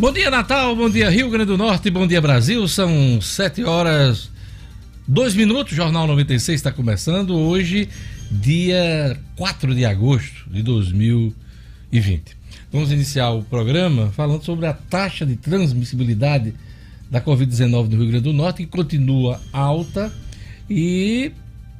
Bom dia, Natal. Bom dia, Rio Grande do Norte. Bom dia, Brasil. São 7 horas, 2 minutos. Jornal 96 está começando hoje, dia 4 de agosto de 2020. Vamos iniciar o programa falando sobre a taxa de transmissibilidade da Covid-19 no Rio Grande do Norte, que continua alta e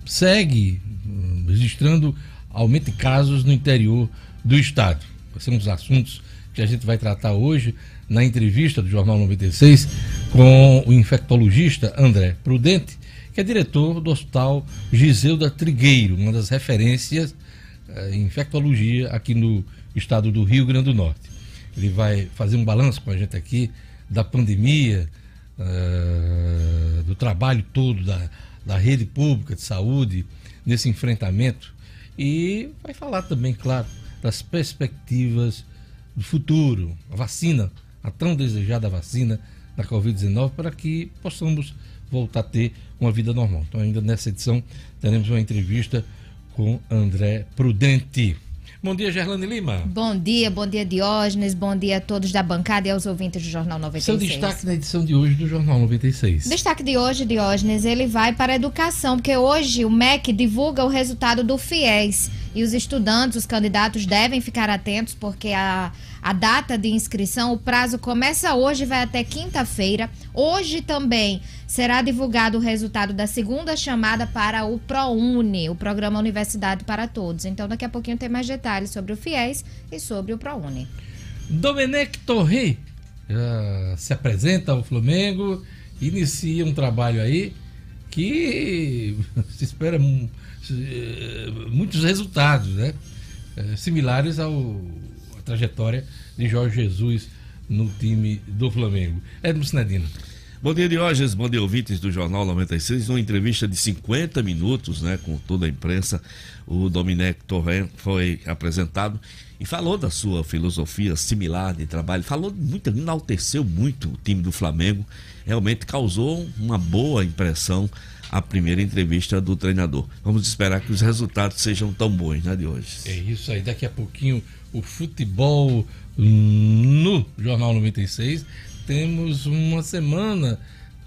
segue hum, registrando aumento de casos no interior do estado. São os assuntos que a gente vai tratar hoje na entrevista do Jornal 96 com o infectologista André Prudente, que é diretor do Hospital Giseuda Trigueiro, uma das referências eh, em infectologia aqui no estado do Rio Grande do Norte. Ele vai fazer um balanço com a gente aqui da pandemia, uh, do trabalho todo da, da rede pública de saúde nesse enfrentamento e vai falar também, claro, das perspectivas do futuro, a vacina, a tão desejada vacina da Covid-19, para que possamos voltar a ter uma vida normal. Então, ainda nessa edição, teremos uma entrevista com André Prudente. Bom dia, Gerlane Lima. Bom dia, bom dia, Diógenes. Bom dia a todos da bancada e aos ouvintes do Jornal 96. Seu destaque na edição de hoje do Jornal 96. Destaque de hoje, Diógenes, ele vai para a educação, porque hoje o MEC divulga o resultado do FIES. E os estudantes, os candidatos devem ficar atentos, porque a, a data de inscrição, o prazo começa hoje vai até quinta-feira. Hoje também será divulgado o resultado da segunda chamada para o ProUni, o Programa Universidade para Todos. Então, daqui a pouquinho tem mais detalhes sobre o FIES e sobre o ProUni. Domenech Torre uh, se apresenta ao Flamengo, inicia um trabalho aí que se espera eh, muitos resultados, né? Eh, similares ao, trajetória de Jorge Jesus no time do Flamengo. Edmo Sinedino. Bom dia, Diógenes. Bom dia, ouvintes do Jornal 96. Uma entrevista de 50 minutos, né, com toda a imprensa. O Dominec Torren foi apresentado e falou da sua filosofia similar de trabalho. Falou muito, enalteceu muito o time do Flamengo. Realmente causou uma boa impressão a primeira entrevista do treinador. Vamos esperar que os resultados sejam tão bons, né, de hoje. É isso aí. Daqui a pouquinho o futebol no Jornal 96. Temos uma semana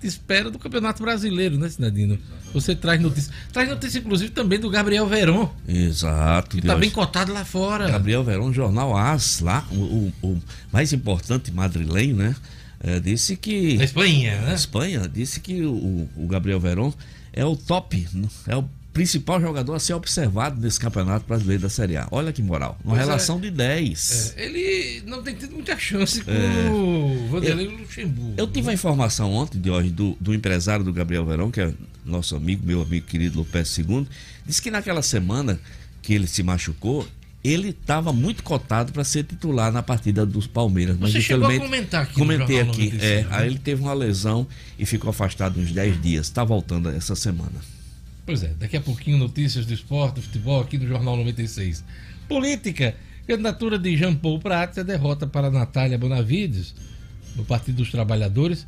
de espera do Campeonato Brasileiro, né, Sinadino? Você traz notícia. Traz notícia, inclusive, também do Gabriel Veron. Exato. Que está bem cotado lá fora. Gabriel Veron, jornal AS, lá, o, o, o mais importante madrilenho, né? É, disse que. Na Espanha, né? Espanha, disse que o, o Gabriel Veron é o top, é o principal jogador a ser observado nesse campeonato brasileiro da Série A. Olha que moral. Uma pois relação é, de 10. É, ele não tem tido muita chance com é, o Vanderlei Luxemburgo. Eu tive a informação ontem, de hoje, do, do empresário do Gabriel Verão, que é nosso amigo, meu amigo querido Lopes II, disse que naquela semana que ele se machucou, ele estava muito cotado para ser titular na partida dos Palmeiras. Mas Você chegou a comentar aqui Comentei aqui. 95, é, né? Aí ele teve uma lesão e ficou afastado uns 10 dias. Está voltando essa semana. Pois é, daqui a pouquinho notícias do esporte, do futebol aqui no Jornal 96. Política. Candidatura de Jean Paul Prats é derrota para Natália Bonavides, no Partido dos Trabalhadores.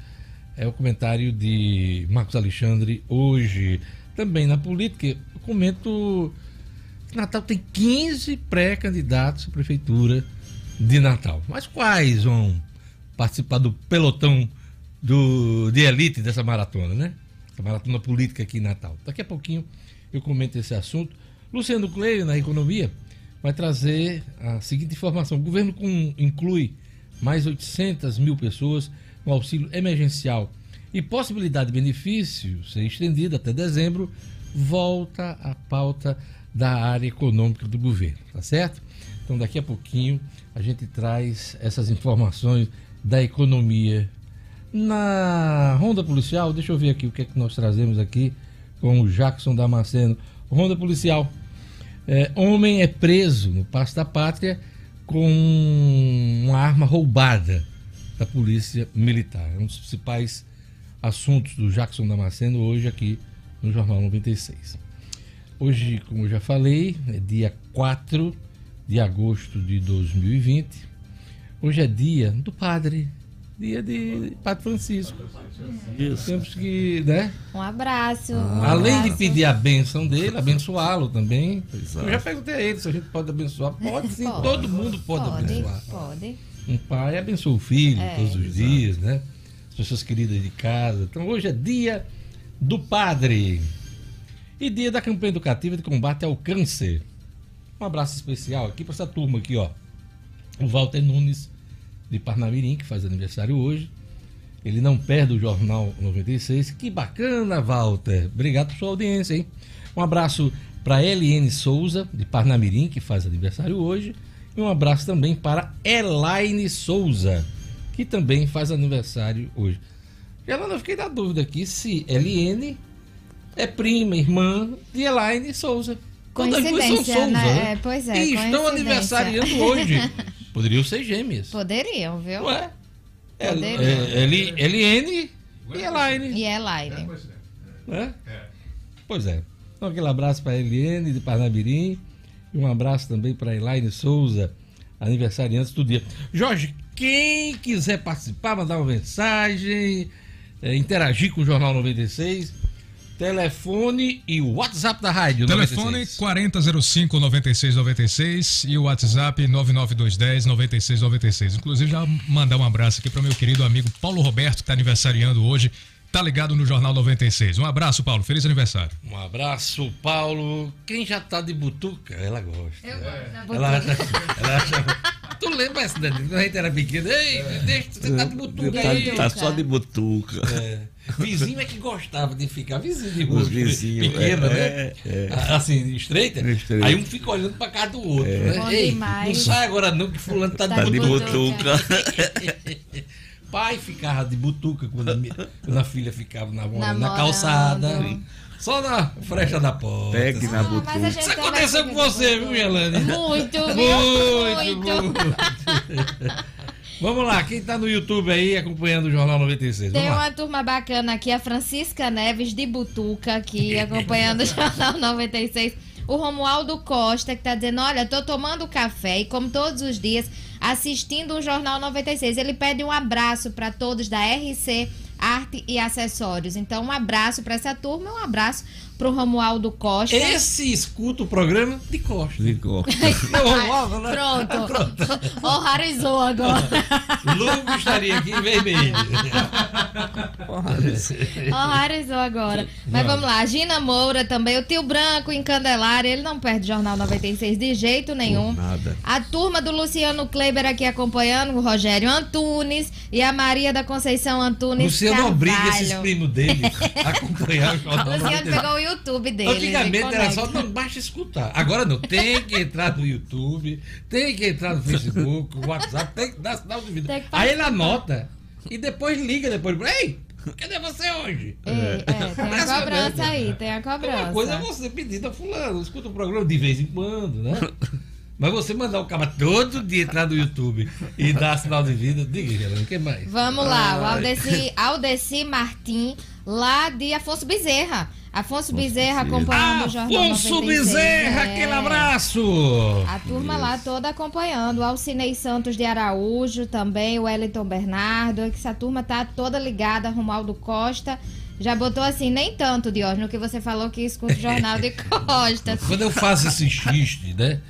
É o comentário de Marcos Alexandre hoje. Também na política, eu comento Natal tem 15 pré-candidatos à prefeitura de Natal. Mas quais vão participar do pelotão do, de elite dessa maratona, né? Essa maratona política aqui em Natal. Daqui a pouquinho eu comento esse assunto. Luciano Cleio, na economia, vai trazer a seguinte informação: o governo com, inclui mais 800 mil pessoas com auxílio emergencial e possibilidade de benefício ser estendida até dezembro, volta à pauta da área econômica do governo, tá certo? Então daqui a pouquinho a gente traz essas informações da economia. Na Ronda Policial, deixa eu ver aqui o que é que nós trazemos aqui com o Jackson Damasceno. Ronda Policial. É, homem é preso no Passo da Pátria com uma arma roubada da Polícia Militar. É um dos principais assuntos do Jackson Damasceno hoje aqui no Jornal 96. Hoje, como eu já falei, é dia 4 de agosto de 2020. Hoje é dia do padre, dia de Padre Francisco. Isso. Temos que, né? Um abraço. Ah. Um Além abraço. de pedir a benção dele, abençoá-lo também. Exato. Eu já perguntei a ele se a gente pode abençoar. Pode sim, pode. todo mundo pode, pode abençoar. Pode. Um pai abençoa o filho É. todos os dias, né? As pessoas queridas de casa. Então hoje é dia do padre. E dia da campanha educativa de combate ao câncer. Um abraço especial aqui para essa turma aqui, ó. O Walter Nunes de Parnamirim, que faz aniversário hoje. Ele não perde o Jornal 96. Que bacana, Walter. Obrigado por sua audiência, hein? Um abraço para Eliane Souza, de Parnamirim, que faz aniversário hoje. E um abraço também para Elaine Souza, que também faz aniversário hoje. Ela eu fiquei na dúvida aqui se Eliane é prima, irmã de Elaine Souza. Todas duas são Souza, né? É, pois é, E estão aniversariando hoje. Poderiam ser gêmeas. Poderiam, viu? Ué? É, Poderiam. é, Eliane e Elaine. E é Elaine. Né? Pois é. Então, aquele abraço para a Eliane de Parnabirim e um abraço também para a Elaine Souza, aniversariante do dia. Jorge, quem quiser participar, mandar uma mensagem, eh, interagir com o Jornal 96, telefone e WhatsApp da rádio. Telefone 96. 4005 9696 e o WhatsApp 99210 9696. Inclusive, já mandar um abraço aqui para o meu querido amigo Paulo Roberto, que está aniversariando hoje. Tá ligado no Jornal 96. Um abraço, Paulo. Feliz aniversário. Um abraço, Paulo. Quem já tá de butuca, ela gosta. Eu gosto da Ela botuca. acha, ela acha- Tu lembra essa, Dani? Quando a gente era pequeno? Ei, deixa, você tá de butuca Tá, aí. tá só de butuca. É. Vizinho é que gostava de ficar, vizinho de rua. Os vizinhos, Pequeno, é, né? é, é. Assim, estreita. Estreita. Aí um fica olhando pra casa do outro. Né? Bom Ei, não sai agora não, que fulano tá, Tá Tá de de butuca. Pai ficava de butuca quando a, quando a filha ficava na, calçada. Só na frecha da porta. Pegue na Ah, butuca. Isso aconteceu com você, viu. Gelane? Muito, Muito, viu? Muito. muito. Vamos lá, quem tá no YouTube aí acompanhando o Jornal 96? Tem Vamos lá. uma turma bacana aqui, a Francisca Neves de Butuca, aqui acompanhando o Jornal 96. O Romualdo Costa, que tá dizendo: Olha, tô tomando café e, como todos os dias, assistindo o Jornal 96. Ele pede um abraço para todos da RC Arte e Acessórios. Então, um abraço para essa turma, um abraço pro Romualdo Costa. Esse escuta o programa de costas. De costa. Não, logo, né? Pronto. Organizou agora. Lugo estaria aqui vermelho. Organizou agora. Mas vamos lá. A Gina Moura também. O tio Branco em Candelária. Ele não perde Jornal 96 de jeito nenhum. Nada. A turma do Luciano Kleiber aqui acompanhando, o Rogério Antunes e a Maria da Conceição Antunes. Luciano Carvalho. obriga esses primos dele a acompanhar o Jornal Luciano 96. pegou o YouTube dele. Antigamente era só, não, basta escutar. Agora não, tem que entrar no YouTube, tem que entrar no Facebook, no WhatsApp, tem que dar sinal de vida. Aí ele anota e depois liga depois. Ei, cadê você hoje? É, é, tem a cobrança aí, tem a cobrança. Uma coisa é você pedir a fulano, escuta o programa de vez em quando, né? Mas você mandar o cara todo dia entrar no YouTube e dar sinal de vida, diga, Geraldo, o que mais? Vamos lá, o Aldeci, Aldeci Martim, lá de Afonso Bezerra. Afonso Bezerra acompanhando o Jornal Afonso 96. Bezerra, É. aquele abraço! A turma lá toda acompanhando. O Alcinei Santos de Araújo também, o Wellington Bernardo. Que essa turma tá toda ligada. Romualdo Costa. Já botou assim, nem tanto, Diógenes, no que você falou que escuta o Jornal de Costa. Quando eu faço esse xiste, né?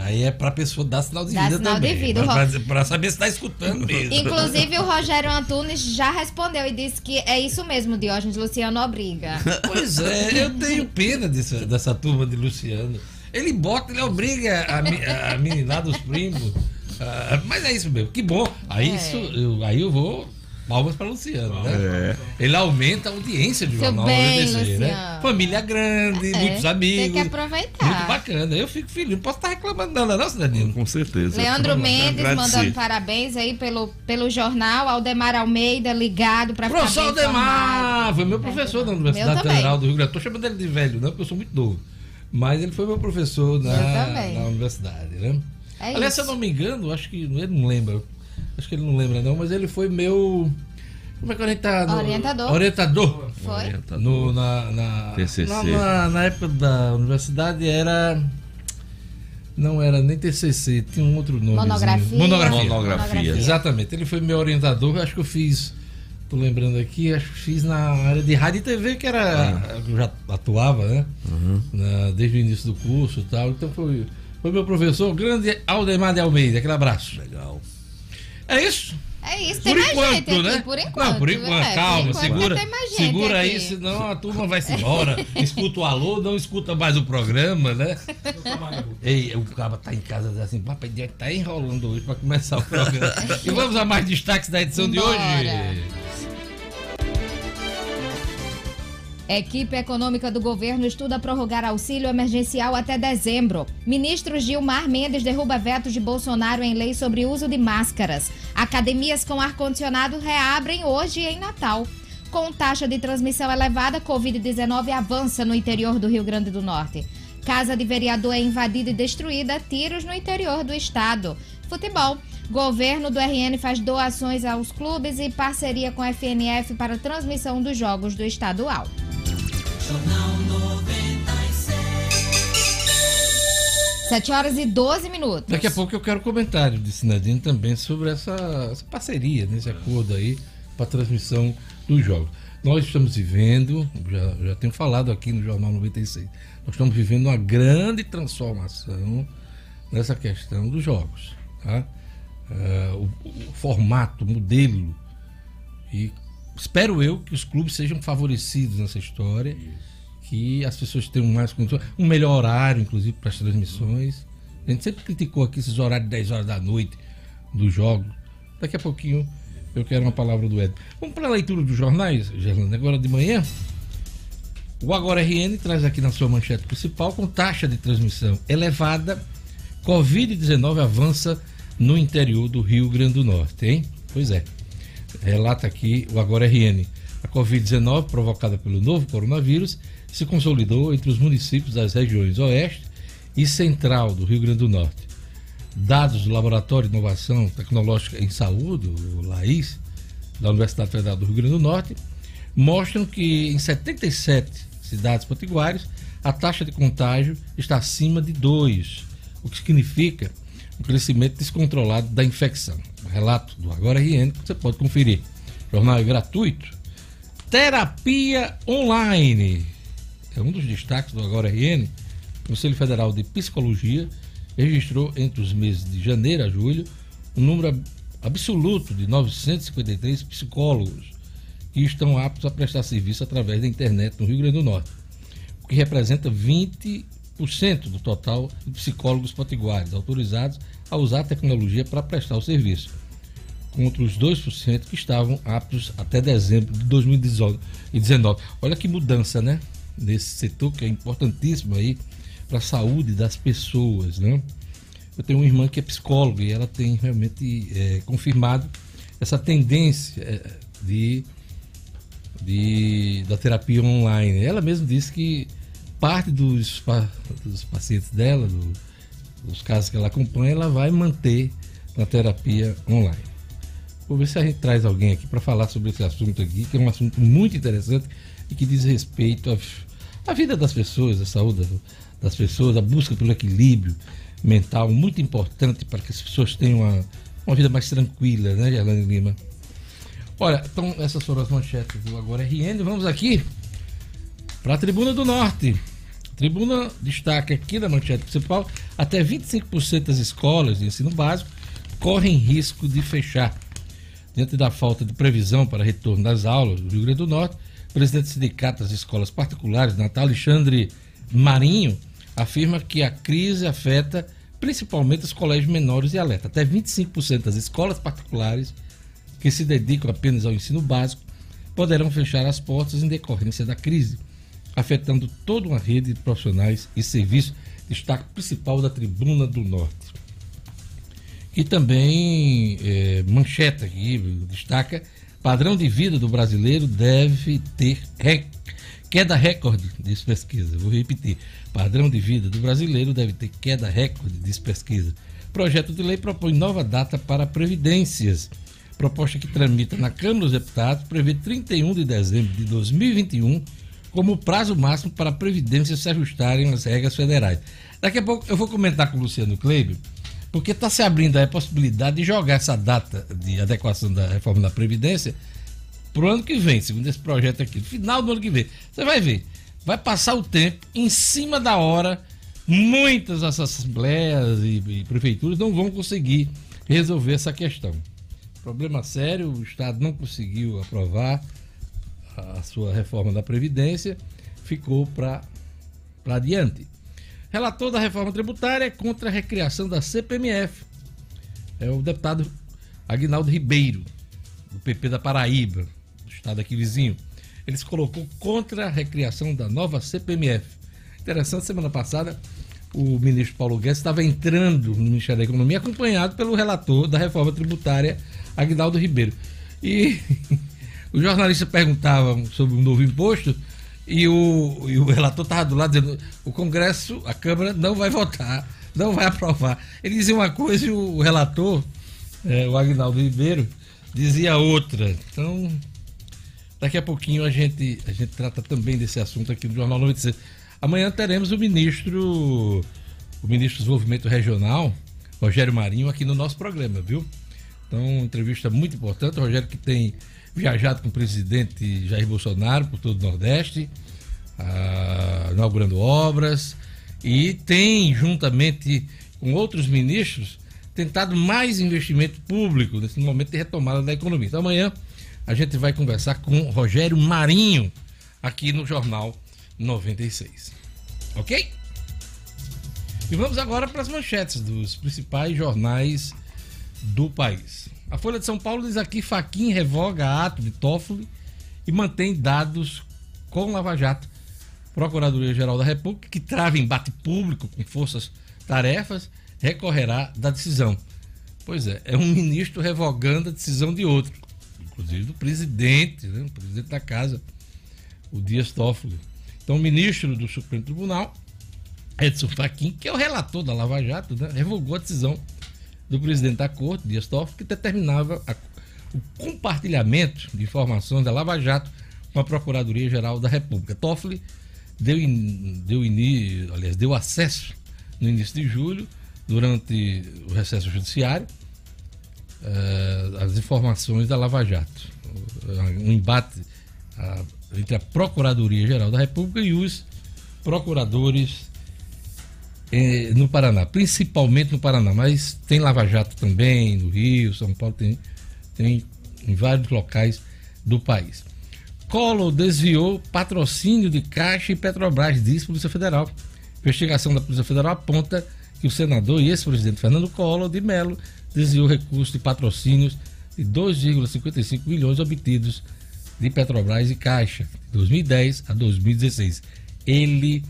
Aí é pra pessoa dar sinal de Dar vida sinal de também. vida. Pra, pra- pra saber se tá escutando mesmo. Inclusive, o Rogério Antunes já respondeu e disse que é isso mesmo, Diógenes. Luciano obriga. Pois é, eu tenho pena dessa, dessa turma de Luciano. Ele bota, ele obriga a, a meninada, os primos. Ah, mas é isso mesmo, que bom. Aí, É. isso, eu, aí eu vou. Palmas para Luciano, né? É. Ele aumenta a audiência do Seu Jornal bem, 96, né? Família grande, É, muitos amigos. Tem que aproveitar. Muito bacana. Eu fico feliz. Não posso estar reclamando, não, não, é, Cidadino? Com certeza. Leandro. Mendes Agradecer. mandando parabéns aí pelo, pelo jornal. Aldemar Almeida ligado para ficar Professor Aldemar, foi meu professor na Meu Universidade. Federal do Rio Grande. Estou chamando ele de velho, não, porque eu sou muito novo. Mas ele foi meu professor na, na universidade, né? É Aliás, isso. se eu não me engano, acho que ele não lembra. Acho que ele não lembra, não, mas ele foi meu. Como é que a gente tá? No- Orientador. Orientador. Foi? Orientador. No, na, na, TCC. na, na- na época da universidade era. Não era nem TCC, tinha um outro nome. Monografia. Monografia. Monografia. Exatamente, ele foi meu orientador. Acho que eu fiz, tô lembrando aqui, acho que fiz na área de rádio e TV, que era. Eu já atuava, né? Na- desde o início do curso e tal. Então foi, foi meu professor, grande Aldemar de Almeida. Aquele abraço. Legal. É isso? É isso, tem por mais enquanto, gente né? aqui, por enquanto. Não, por enquanto, é, calma, por enquanto segura. segura aí, senão a turma vai se embora. escuta o alô, não escuta mais o programa, né? Ei, o cara tá em casa assim, papai tá enrolando hoje para começar o programa. e vamos a mais destaques da edição de hoje. Equipe econômica do governo estuda prorrogar auxílio emergencial até dezembro. Ministro Gilmar Mendes derruba veto de Bolsonaro em lei sobre uso de máscaras. Academias com ar-condicionado reabrem hoje em Natal. Com taxa de transmissão elevada, Covid-19 avança no interior do Rio Grande do Norte. Casa de vereador é invadida e destruída, tiros no interior do estado. Futebol. Governo do RN faz doações aos clubes e parceria com a FNF para transmissão dos jogos do estadual. Jornal 96. 7 horas e 12 minutos. Daqui a pouco eu quero comentário de Sinadino também sobre essa, essa parceria, nesse acordo aí para transmissão dos jogos. Nós estamos vivendo, já, já tenho falado aqui no Jornal 96, nós estamos vivendo uma grande transformação nessa questão dos jogos. Tá? Uh, o, o, formato, o modelo. E espero eu que os clubes sejam favorecidos nessa história, que as pessoas tenham mais condições, um melhor horário, inclusive, para as transmissões. A gente sempre criticou aqui esses horários de 10 horas da noite dos jogos. Daqui a pouquinho eu quero uma palavra do Ed. Vamos para a leitura dos jornais, Gerlando. Agora de manhã, o Agora RN traz aqui na sua manchete principal com taxa de transmissão elevada, Covid-19 avança no interior do Rio Grande do Norte, hein? Pois é relata aqui o Agora RN. A Covid-19, provocada pelo novo coronavírus, se consolidou entre os municípios das regiões Oeste e Central do Rio Grande do Norte. Dados do Laboratório de Inovação Tecnológica em Saúde, o LAIS, da Universidade Federal do Rio Grande do Norte, mostram que em 77 cidades potiguares a taxa de contágio está acima de 2, o que significa um crescimento descontrolado da infecção. Relato do Agora RN que você pode conferir. O jornal é gratuito. Terapia online. É um dos destaques do Agora RN. O Conselho Federal de Psicologia registrou entre os meses de janeiro a julho um número absoluto de 953 psicólogos que estão aptos a prestar serviço através da internet no Rio Grande do Norte, o que representa 20 do total de psicólogos potiguares autorizados a usar a tecnologia para prestar o serviço, contra os 2% que estavam aptos até dezembro de 2019. Olha que mudança, né? Nesse setor que é importantíssimo aí para a saúde das pessoas, né? Eu tenho uma irmã que é psicóloga e ela tem realmente é, confirmado essa tendência é, de, de, da terapia online. Ela mesma disse que parte dos, dos pacientes dela, dos casos que ela acompanha, ela vai manter na terapia online. Vou ver se a gente traz alguém aqui para falar sobre esse assunto aqui, que é um assunto muito interessante e que diz respeito à, à vida das pessoas, à saúde das pessoas, a busca pelo equilíbrio mental, muito importante para que as pessoas tenham uma, uma vida mais tranquila, né, Gerlane Lima? Olha, então essas foram as manchetes do Agora RN. Vamos aqui para a Tribuna do Norte. Tribuna destaca aqui na manchete principal: até 25% das escolas de ensino básico correm risco de fechar. Diante da falta de previsão para retorno das aulas do Rio Grande do Norte, o presidente do Sindicato das Escolas Particulares, Natal Alexandre Marinho, afirma que a crise afeta principalmente os colégios menores e alerta. Até 25% das escolas particulares que se dedicam apenas ao ensino básico poderão fechar as portas em decorrência da crise afetando toda uma rede de profissionais e serviços. Destaque principal da Tribuna do Norte. E também é, mancheta aqui, destaca, padrão de vida do brasileiro deve ter rec... queda recorde, diz pesquisa. Vou repetir, padrão de vida do brasileiro deve ter queda recorde, diz pesquisa. Projeto de lei propõe nova data para previdências. Proposta que tramita na Câmara dos Deputados prevê 31 de dezembro de 2021 como prazo máximo para a Previdência se ajustarem às regras federais. Daqui a pouco eu vou comentar com o Luciano Kleber, porque está se abrindo a possibilidade de jogar essa data de adequação da reforma da Previdência para o ano que vem, segundo esse projeto aqui, final do ano que vem. Você vai ver, vai passar o tempo, em cima da hora, muitas assembleias e, e prefeituras não vão conseguir resolver essa questão. Problema sério, o Estado não conseguiu aprovar a sua reforma da Previdência, ficou para adiante. Relator da reforma tributária é contra a recriação da CPMF. É o deputado Agnaldo Ribeiro, do PP da Paraíba, do estado aqui vizinho. Ele se colocou contra a recriação da nova CPMF. Interessante, semana passada, o ministro Paulo Guedes estava entrando no Ministério da Economia, acompanhado pelo relator da reforma tributária, Agnaldo Ribeiro. E o jornalista perguntava sobre o novo imposto e o, e o relator estava do lado dizendo: o Congresso, a Câmara, não vai votar, não vai aprovar. Ele dizia uma coisa e o relator, é, o Agnaldo Ribeiro, dizia outra. Então, daqui a pouquinho a gente, a gente trata também desse assunto aqui no Jornal 96. Amanhã teremos o ministro, o ministro do Desenvolvimento Regional, Rogério Marinho, aqui no nosso programa, viu? Então, entrevista muito importante. O Rogério que tem viajado com o presidente Jair Bolsonaro por todo o Nordeste, ah, inaugurando obras, e tem, juntamente com outros ministros, tentado mais investimento público nesse momento de retomada da economia. Então, amanhã a gente vai conversar com Rogério Marinho, aqui no Jornal 96. Ok? E vamos agora para as manchetes dos principais jornais do país. A Folha de São Paulo diz aqui: Faquin revoga ato de Toffoli e mantém dados com Lava Jato. Procuradoria-Geral da República, que trava embate público com forças-tarefas, recorrerá da decisão. Pois é, é um ministro revogando a decisão de outro, inclusive do presidente, né, o presidente da casa, o Dias Toffoli. Então, o ministro do Supremo Tribunal, Edson Fachin, que é o relator da Lava Jato, né, revogou a decisão do presidente da Corte, Dias Toffoli, que determinava a, o compartilhamento de informações da Lava Jato com a Procuradoria-Geral da República. Toffoli deu, in, deu, in, aliás, deu acesso no início de julho, durante o recesso judiciário, uh, as informações da Lava Jato. Um embate uh, entre a Procuradoria-Geral da República e os procuradores eh, no Paraná, principalmente no Paraná, mas tem Lava Jato também, no Rio, São Paulo, tem, tem em vários locais do país. Collor desviou patrocínio de Caixa e Petrobras, diz Polícia Federal. investigação da Polícia Federal aponta que o senador e ex-presidente Fernando Collor de Mello desviou recursos de patrocínios de 2,55 milhões obtidos de Petrobras e Caixa, de 2010 a 2016. Ele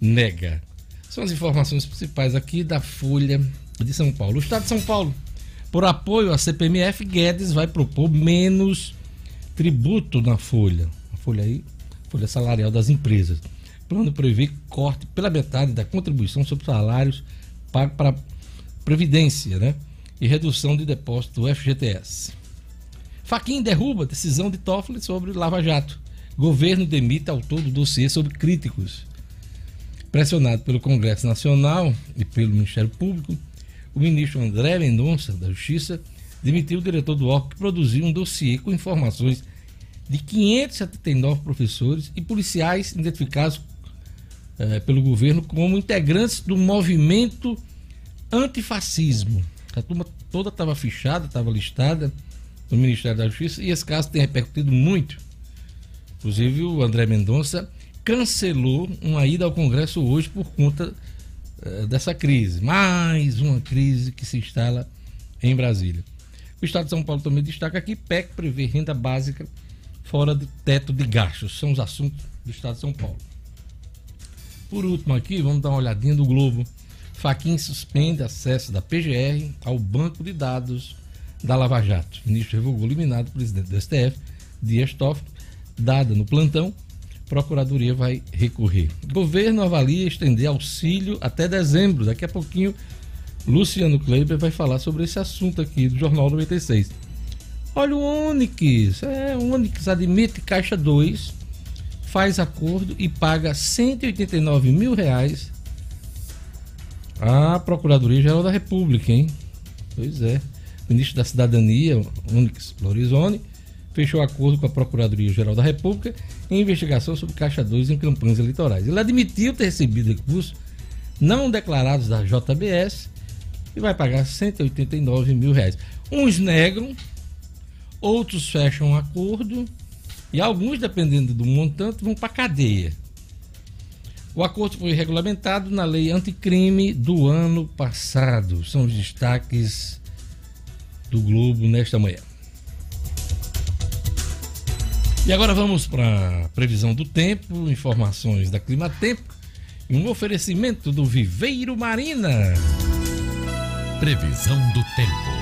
nega. São as informações principais aqui da Folha de São Paulo. O Estado de São Paulo, por apoio à CPMF, Guedes vai propor menos tributo na folha. A folha aí, folha salarial das empresas. O plano prevê corte pela metade da contribuição sobre salários pago para Previdência, né? E redução de depósito do FGTS. Faquin derruba decisão de Toffoli sobre Lava Jato. Governo demita autor do dossiê sobre críticos. Pressionado pelo Congresso Nacional e pelo Ministério Público, o ministro André Mendonça, da Justiça, demitiu o diretor do órgão que produziu um dossiê com informações de 579 professores e policiais identificados eh, pelo governo como integrantes do movimento antifascismo. A turma toda estava fichada, estava listada no Ministério da Justiça e esse caso tem repercutido muito. Inclusive, o André Mendonça cancelou uma ida ao Congresso hoje por conta uh, dessa crise. Mais uma crise que se instala em Brasília. O Estado de São Paulo também destaca que PEC prevê renda básica fora do teto de gastos. São os assuntos do Estado de São Paulo. Por último aqui, vamos dar uma olhadinha do Globo. Faquin suspende acesso da PGR ao banco de dados da Lava Jato. O ministro revogou eliminado o presidente do STF, Dias Toffoli, dada no plantão Procuradoria vai recorrer. Governo avalia estender auxílio até dezembro. Daqui a pouquinho, Luciano Kleiber vai falar sobre esse assunto aqui do Jornal 96. Olha o Onix. É, o Onix admite Caixa 2, faz acordo e paga 189 mil reais à Procuradoria Geral da República, hein? Pois é. Ministro da Cidadania, Onix Lorizone, fechou acordo com a Procuradoria-Geral da República em investigação sobre Caixa 2 em campanhas eleitorais. Ele admitiu ter recebido recursos não declarados da JBS e vai pagar 189 mil reais. Uns negam outros fecham acordo e alguns, dependendo do montante, vão para cadeia. O acordo foi regulamentado na lei anticrime do ano passado. São os destaques do Globo nesta manhã. E agora vamos para a previsão do tempo, informações da Clima Tempo e um oferecimento do Viveiro Marina. Previsão do tempo.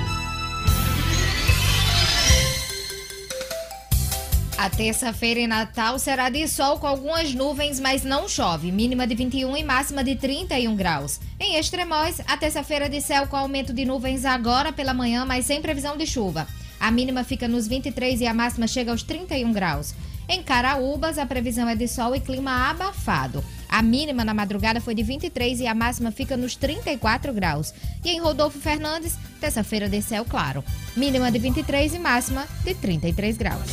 A terça-feira em Natal será de sol com algumas nuvens, mas não chove. Mínima de 21 e máxima de 31 graus. Em Extremóis, a terça-feira de céu com aumento de nuvens agora pela manhã, mas sem previsão de chuva. A mínima fica nos 23 e a máxima chega aos 31 graus. Em Caraúbas, a previsão é de sol e clima abafado. A mínima na madrugada foi de 23 e a máxima fica nos 34 graus. E em Rodolfo Fernandes, terça-feira de céu claro. Mínima de 23 e máxima de 33 graus.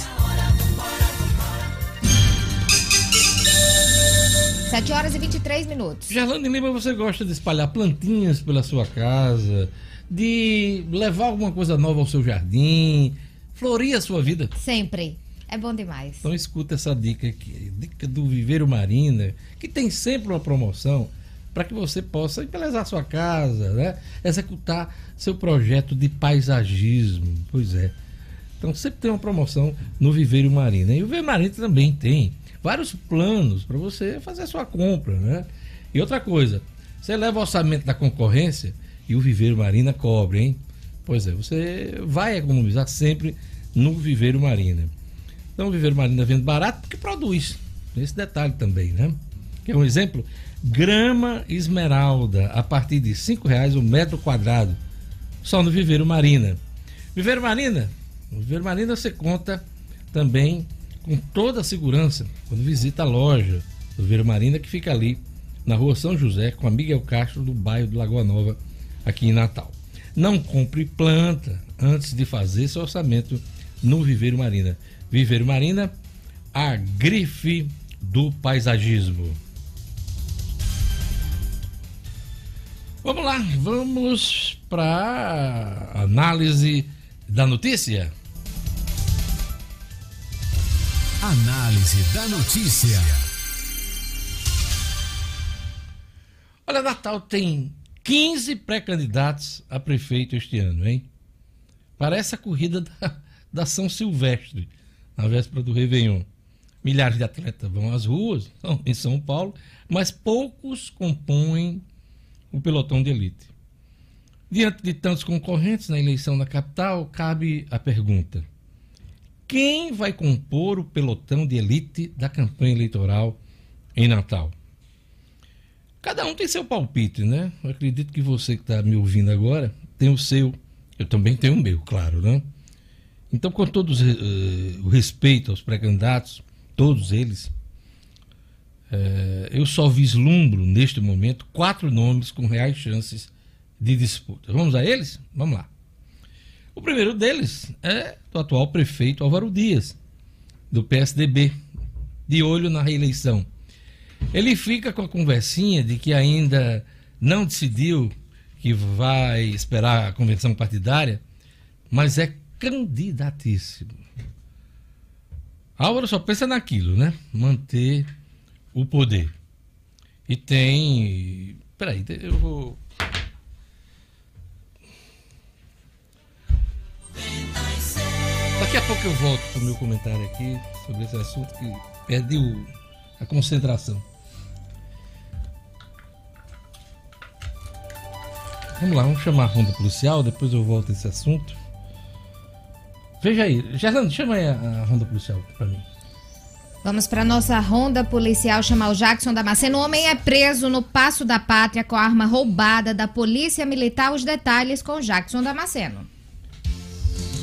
7 horas e 23 minutos. Gerlane Lima, você gosta de espalhar plantinhas pela sua casa, de levar alguma coisa nova ao seu jardim, florir a sua vida? Sempre. É bom demais. Então escuta essa dica aqui, dica do Viveiro Marina, que tem sempre uma promoção para que você possa embelezar sua casa, né? Executar seu projeto de paisagismo. Pois é. Então sempre tem uma promoção no Viveiro Marina. E o Viveiro Marina também tem vários planos para você fazer a sua compra, né? E outra coisa, você leva o orçamento da concorrência e o Viveiro Marina cobre, hein? Pois é, você vai economizar sempre no Viveiro Marina. Então o Viveiro Marina vende barato porque produz. Esse detalhe também, né? Que é um exemplo, grama esmeralda a partir de cinco reais o metro quadrado, só no Viveiro Marina. Viveiro Marina, no Viveiro Marina você conta também com toda a segurança quando visita a loja do Viveiro Marina que fica ali na rua São José com a Miguel Castro do bairro do Lagoa Nova aqui em Natal. Não compre planta antes de fazer seu orçamento no Viveiro Marina. Viveiro Marina, a grife do paisagismo. Vamos lá, vamos para análise da notícia. Análise da notícia. Olha, Natal tem 15 pré-candidatos a prefeito este ano, hein? Parece a corrida da, da São Silvestre na véspera do Réveillon. Milhares de atletas vão às ruas em São Paulo, mas poucos compõem o pelotão de elite. Diante de tantos concorrentes na eleição na capital, cabe a pergunta: quem vai compor o pelotão de elite da campanha eleitoral em Natal? Cada um tem seu palpite, né? Eu acredito que você que está me ouvindo agora tem o seu. Eu também tenho o meu, claro, né? Então, com todo uh, o respeito aos pré-candidatos, todos eles, uh, eu só vislumbro neste momento quatro nomes com reais chances de disputa. Vamos a eles? Vamos lá. O primeiro deles é o atual prefeito Álvaro Dias, do PSDB, de olho na reeleição. Ele fica com a conversinha de que ainda não decidiu que vai esperar a convenção partidária, mas é candidatíssimo. Álvaro só pensa naquilo, né? Manter o poder. E tem. Peraí, eu vou. Daqui a pouco eu volto para o meu comentário aqui sobre esse assunto que perdi o, a concentração. Vamos lá, vamos chamar a ronda policial, depois eu volto a esse assunto. Veja aí, Gerlando, chama aí a, a ronda policial para mim. Vamos para nossa ronda policial chamar o Jackson Damasceno. O homem é preso no Passo da Pátria com a arma roubada da Polícia Militar. Os detalhes com Jackson Damasceno.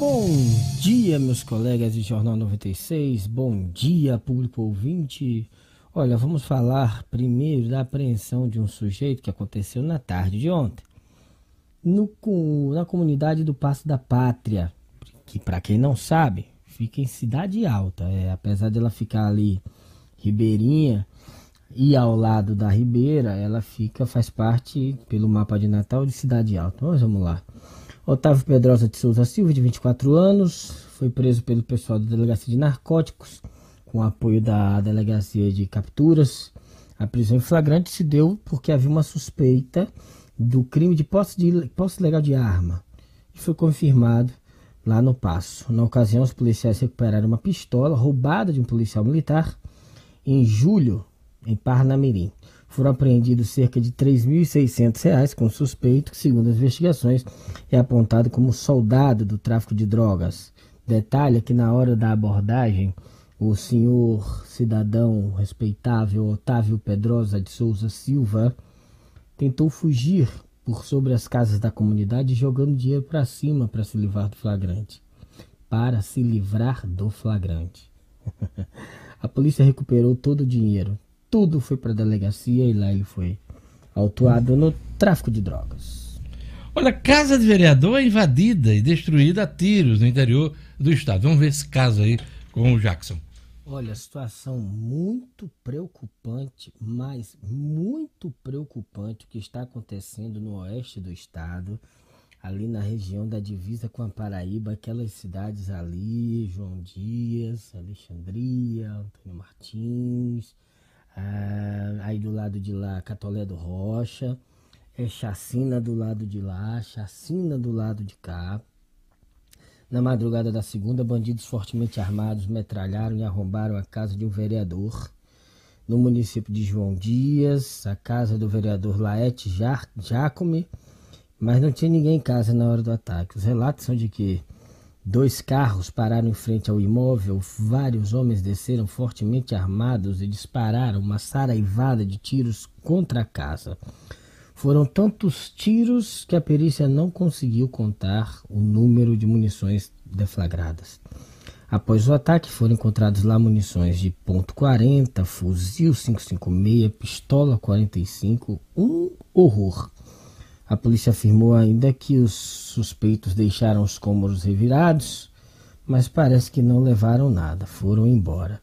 Bom dia, meus colegas de Jornal 96. Bom dia, público ouvinte. Olha, vamos falar primeiro da apreensão de um sujeito que aconteceu na tarde de ontem, no, na comunidade do Passo da Pátria, que para quem não sabe, fica em Cidade Alta. É, apesar dela ficar ali ribeirinha e ao lado da Ribeira, ela fica faz parte pelo mapa de Natal de Cidade Alta. Mas vamos lá. Otávio Pedrosa de Souza Silva, de 24 anos, foi preso pelo pessoal da Delegacia de Narcóticos, com apoio da Delegacia de Capturas. A prisão em flagrante se deu porque havia uma suspeita do crime de posse, de, posse legal de arma. E foi confirmado lá no Passo. Na ocasião, os policiais recuperaram uma pistola roubada de um policial militar em julho, em Parnamirim foram apreendidos cerca de R$ 3.600 com suspeito que, segundo as investigações, é apontado como soldado do tráfico de drogas. Detalhe que na hora da abordagem, o senhor cidadão respeitável Otávio Pedrosa de Souza Silva tentou fugir por sobre as casas da comunidade jogando dinheiro para cima para se livrar do flagrante. Para se livrar do flagrante. A polícia recuperou todo o dinheiro, tudo foi para a delegacia e lá ele foi autuado no tráfico de drogas. Olha, casa de vereador é invadida e destruída a tiros no interior do estado. Vamos ver esse caso aí com o Jackson. Olha, situação muito preocupante, mas muito preocupante o que está acontecendo no oeste do estado, ali na região da divisa com a Paraíba, aquelas cidades ali, João Dias, Alexandria, Antônio Martins, ah, aí do lado de lá, Catolé do Rocha. É chacina do lado de lá, chacina do lado de cá. Na madrugada da segunda, bandidos fortemente armados metralharam e arrombaram a casa de um vereador no município de João Dias, a casa do vereador Laete Jacome, mas não tinha ninguém em casa na hora do ataque. Os relatos são de que Dois carros pararam em frente ao imóvel, vários homens desceram fortemente armados e dispararam uma saraivada de tiros contra a casa. Foram tantos tiros que a perícia não conseguiu contar o número de munições deflagradas. Após o ataque, foram encontrados lá munições de ponto .40, fuzil 556, pistola 45, um horror. A polícia afirmou ainda que os suspeitos deixaram os cômodos revirados, mas parece que não levaram nada, foram embora.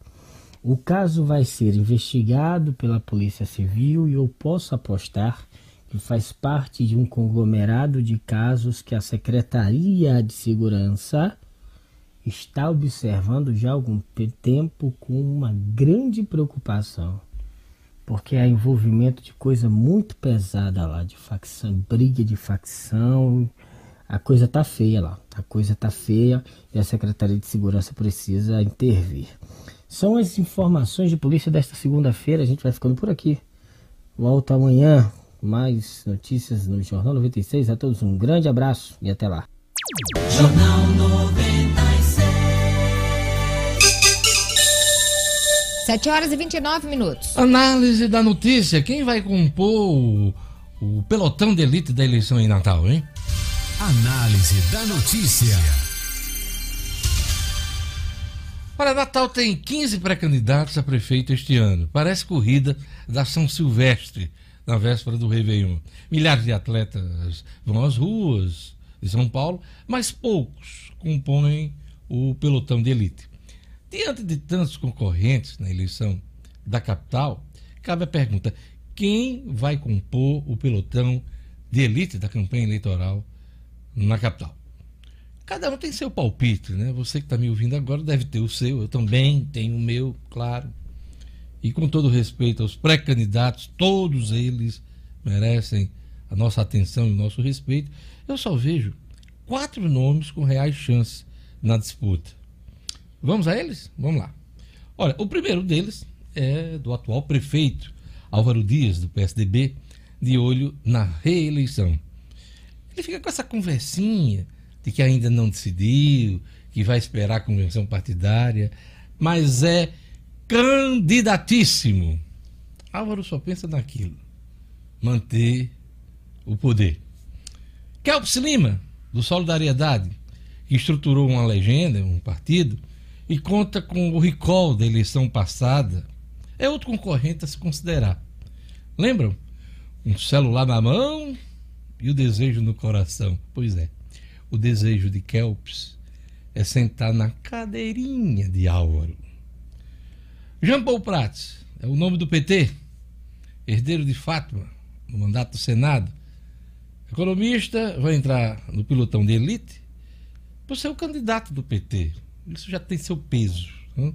O caso vai ser investigado pela Polícia Civil e eu posso apostar que faz parte de um conglomerado de casos que a Secretaria de Segurança está observando já há algum tempo com uma grande preocupação porque há envolvimento de coisa muito pesada lá, de facção, briga de facção. A coisa tá feia lá, a coisa tá feia e a Secretaria de Segurança precisa intervir. São as informações de polícia desta segunda-feira, a gente vai ficando por aqui. Volto amanhã, mais notícias no Jornal 96. A todos um grande abraço e até lá. Jornal 96. 7 horas e 29 minutos. Análise da notícia. Quem vai compor o, o pelotão de elite da eleição em Natal, hein? Análise da notícia. Olha, Natal tem 15 pré-candidatos a prefeito este ano. Parece corrida da São Silvestre, na véspera do Réveillon. Milhares de atletas vão às ruas de São Paulo, mas poucos compõem o pelotão de elite. Diante de tantos concorrentes na eleição da capital, cabe a pergunta: quem vai compor o pelotão de elite da campanha eleitoral na capital? Cada um tem seu palpite, né? Você que está me ouvindo agora deve ter o seu, eu também tenho o meu, claro. E com todo respeito aos pré-candidatos, todos eles merecem a nossa atenção e o nosso respeito. Eu só vejo quatro nomes com reais chances na disputa. Vamos a eles? Vamos lá. Olha, o primeiro deles é do atual prefeito Álvaro Dias, do PSDB, de olho na reeleição. Ele fica com essa conversinha de que ainda não decidiu, que vai esperar a convenção partidária, mas é candidatíssimo. Álvaro só pensa naquilo: manter o poder. Kelps Lima, do Solidariedade, que estruturou uma legenda, um partido, e conta com o recall da eleição passada, é outro concorrente a se considerar. Lembram? Um celular na mão e o desejo no coração. Pois é, o desejo de Kelps é sentar na cadeirinha de Álvaro. Jean Paul Prats é o nome do PT, herdeiro de Fátima, no mandato do Senado. Economista, vai entrar no pilotão de elite por ser o candidato do PT. Isso já tem seu peso. Né?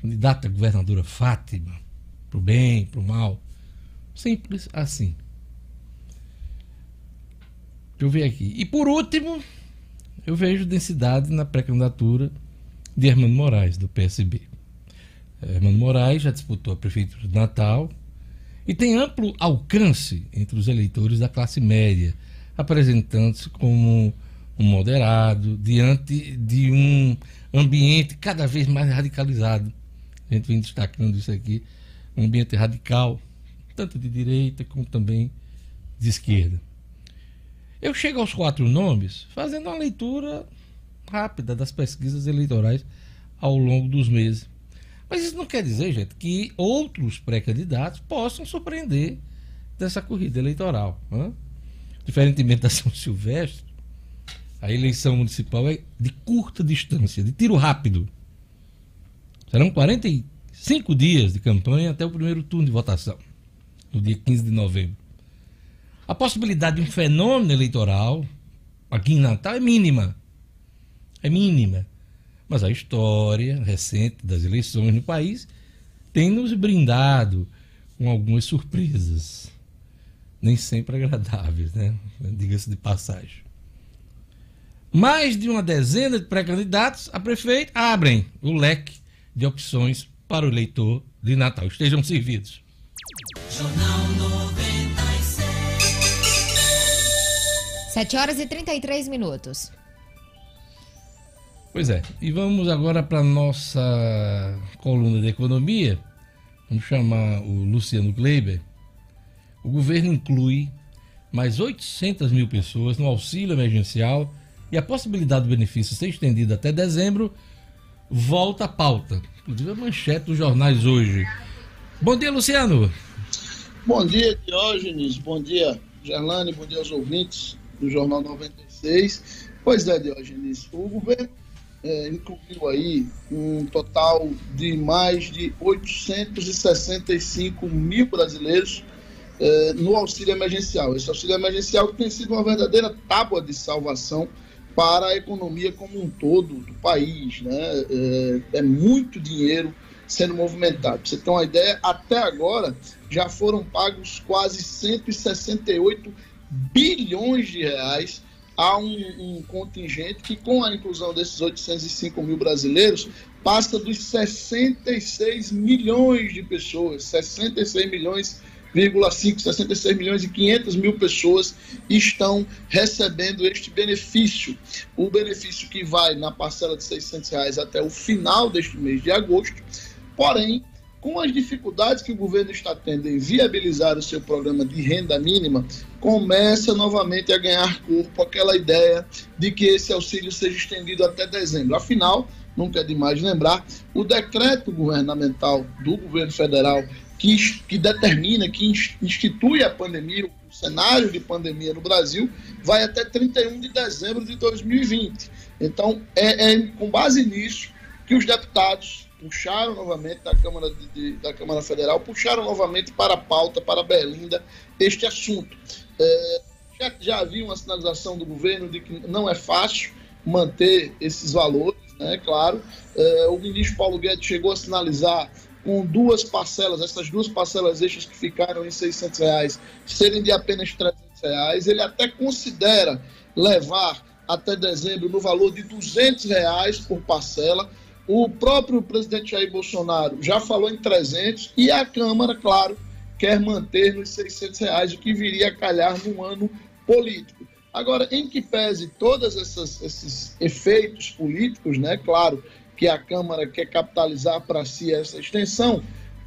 Candidata governadora Fátima, pro bem, pro mal. Simples assim. Deixa eu ver aqui. E por último, eu vejo densidade na pré-candidatura de Hermano Moraes, do PSB. Hermano Moraes já disputou a prefeitura de Natal e tem amplo alcance entre os eleitores da classe média, apresentando-se como um moderado diante de um ambiente cada vez mais radicalizado. A gente vem destacando isso aqui, um ambiente radical, tanto de direita como também de esquerda. Eu chego aos quatro nomes fazendo uma leitura rápida das pesquisas eleitorais ao longo dos meses. Mas isso não quer dizer, gente, que outros pré-candidatos possam surpreender dessa corrida eleitoral. Né? Diferentemente da São Silvestre, a eleição municipal é de curta distância, de tiro rápido. Serão 45 dias de campanha até o primeiro turno de votação, no dia 15 de novembro. A possibilidade de um fenômeno eleitoral aqui em Natal é mínima. É mínima. Mas a história recente das eleições no país tem nos brindado com algumas surpresas, nem sempre agradáveis, né? Diga-se de passagem. Mais de uma dezena de pré-candidatos a prefeito abrem o leque de opções para o eleitor de Natal. Estejam servidos. Jornal 96. 7 horas e 33 minutos. Pois é, e vamos agora para a nossa coluna de economia. Vamos chamar o Luciano Kleiber. O governo inclui mais 800 mil pessoas no auxílio emergencial e a possibilidade do benefício ser estendido até dezembro volta à pauta. Inclusive a manchete dos jornais hoje. Bom dia, Luciano. Bom dia, Diógenes. Bom dia, Gerlane. Bom dia aos ouvintes do Jornal 96. Pois é, Diógenes. O governo é, incluiu aí um total de mais de 865 mil brasileiros é, no auxílio emergencial. Esse auxílio emergencial tem sido uma verdadeira tábua de salvação para a economia como um todo do país. Né? É, é muito dinheiro sendo movimentado. Você ter uma ideia, até agora já foram pagos quase 168 bilhões de reais há um, um, contingente que, com a inclusão desses 805 mil brasileiros, passa dos 66 milhões de pessoas, 66 milhões 66 milhões e 500 mil pessoas estão recebendo este benefício. O benefício que vai na parcela de 600 reais até o final deste mês de agosto. Porém, com as dificuldades que o governo está tendo em viabilizar o seu programa de renda mínima, começa novamente a ganhar corpo aquela ideia de que esse auxílio seja estendido até dezembro. Afinal, nunca é demais lembrar, o decreto governamental do governo federal que, que determina, que institui a pandemia, o cenário de pandemia no Brasil, vai até 31 de dezembro de 2020. Então, é, é com base nisso que os deputados puxaram novamente da Câmara, de, de, da Câmara Federal, puxaram novamente para a pauta, para Berlinda, este assunto. É, já, já havia uma sinalização do governo de que não é fácil manter esses valores, né, claro. É, o ministro Paulo Guedes chegou a sinalizar com duas parcelas, essas duas parcelas extras que ficaram em 600 reais, serem de apenas 300 reais. Ele até considera levar até dezembro no valor de 200 reais por parcela, o próprio presidente Jair Bolsonaro já falou em 300 e a Câmara, claro, quer manter nos 600 reais, o que viria a calhar num ano político. Agora, em que pese todos esses efeitos políticos, né? Claro que a Câmara quer capitalizar para si essa extensão,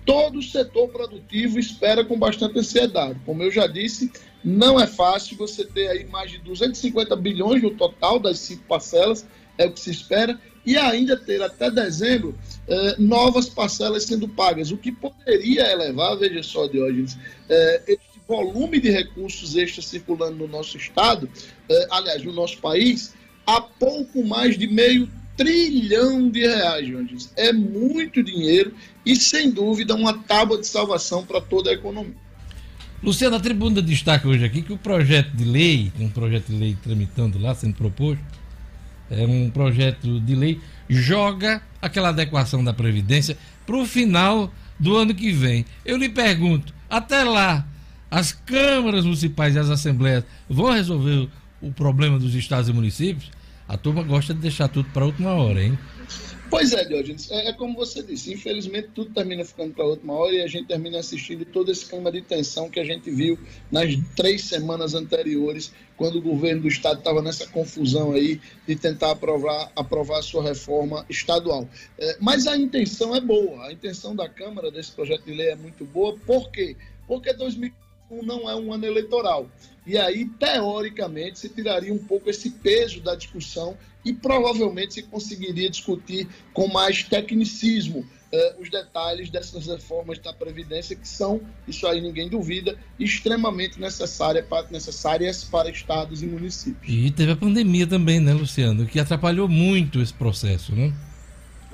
todo o setor produtivo espera com bastante ansiedade. Como eu já disse, não é fácil você ter aí mais de 250 bilhões no total das cinco parcelas, é o que se espera, e ainda ter até dezembro eh, novas parcelas sendo pagas, o que poderia elevar, veja só, Diógenes, eh, volume de recursos extras circulando no nosso estado, eh, aliás, no nosso país, a pouco mais de meio trilhão de reais, Diógenes. É muito dinheiro e, sem dúvida, uma tábua de salvação para toda a economia. Luciano, a tribuna destaca hoje aqui que o projeto de lei, um projeto de lei tramitando lá, sendo proposto, é um projeto de lei, joga aquela adequação da Previdência para o final do ano que vem. Eu lhe pergunto, até lá, as câmaras municipais e as assembleias vão resolver o problema dos estados e municípios? A turma gosta de deixar tudo para a última hora, hein? Pois é, Diogenes, é, é, como você disse, infelizmente tudo termina ficando para a última hora e a gente termina assistindo todo esse clima de tensão que a gente viu nas três semanas anteriores, quando o governo do estado estava nessa confusão aí de tentar aprovar, aprovar a sua reforma estadual. É, mas a intenção é boa, a intenção da Câmara desse projeto de lei é muito boa, por quê? Porque 2021 não é um ano eleitoral. E aí, teoricamente, se tiraria um pouco esse peso da discussão e provavelmente se conseguiria discutir com mais tecnicismo eh, os detalhes dessas reformas da Previdência, que são, isso aí ninguém duvida, extremamente necessária para, necessárias para estados e municípios. E teve a pandemia também, né, Luciano, que atrapalhou muito esse processo, né?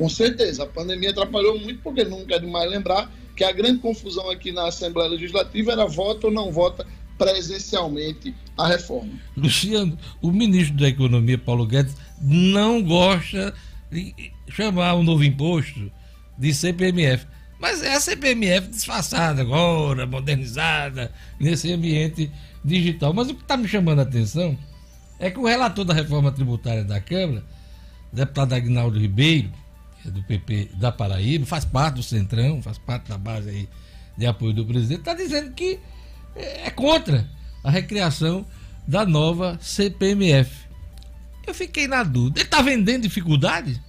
Com certeza, a pandemia atrapalhou muito, porque não quero mais lembrar que a grande confusão aqui na Assembleia Legislativa era vota ou não vota presencialmente a reforma. Luciano, o ministro da Economia, Paulo Guedes, não gosta de chamar o novo imposto de CPMF. Mas é a CPMF disfarçada agora, modernizada, nesse ambiente digital. Mas o que está me chamando a atenção é que o relator da reforma tributária da Câmara, deputado Agnaldo Ribeiro, do PP da Paraíba, faz parte do Centrão, faz parte da base aí de apoio do presidente, está dizendo que é contra a recriação da nova CPMF. Eu fiquei na dúvida. Ele está vendendo dificuldade?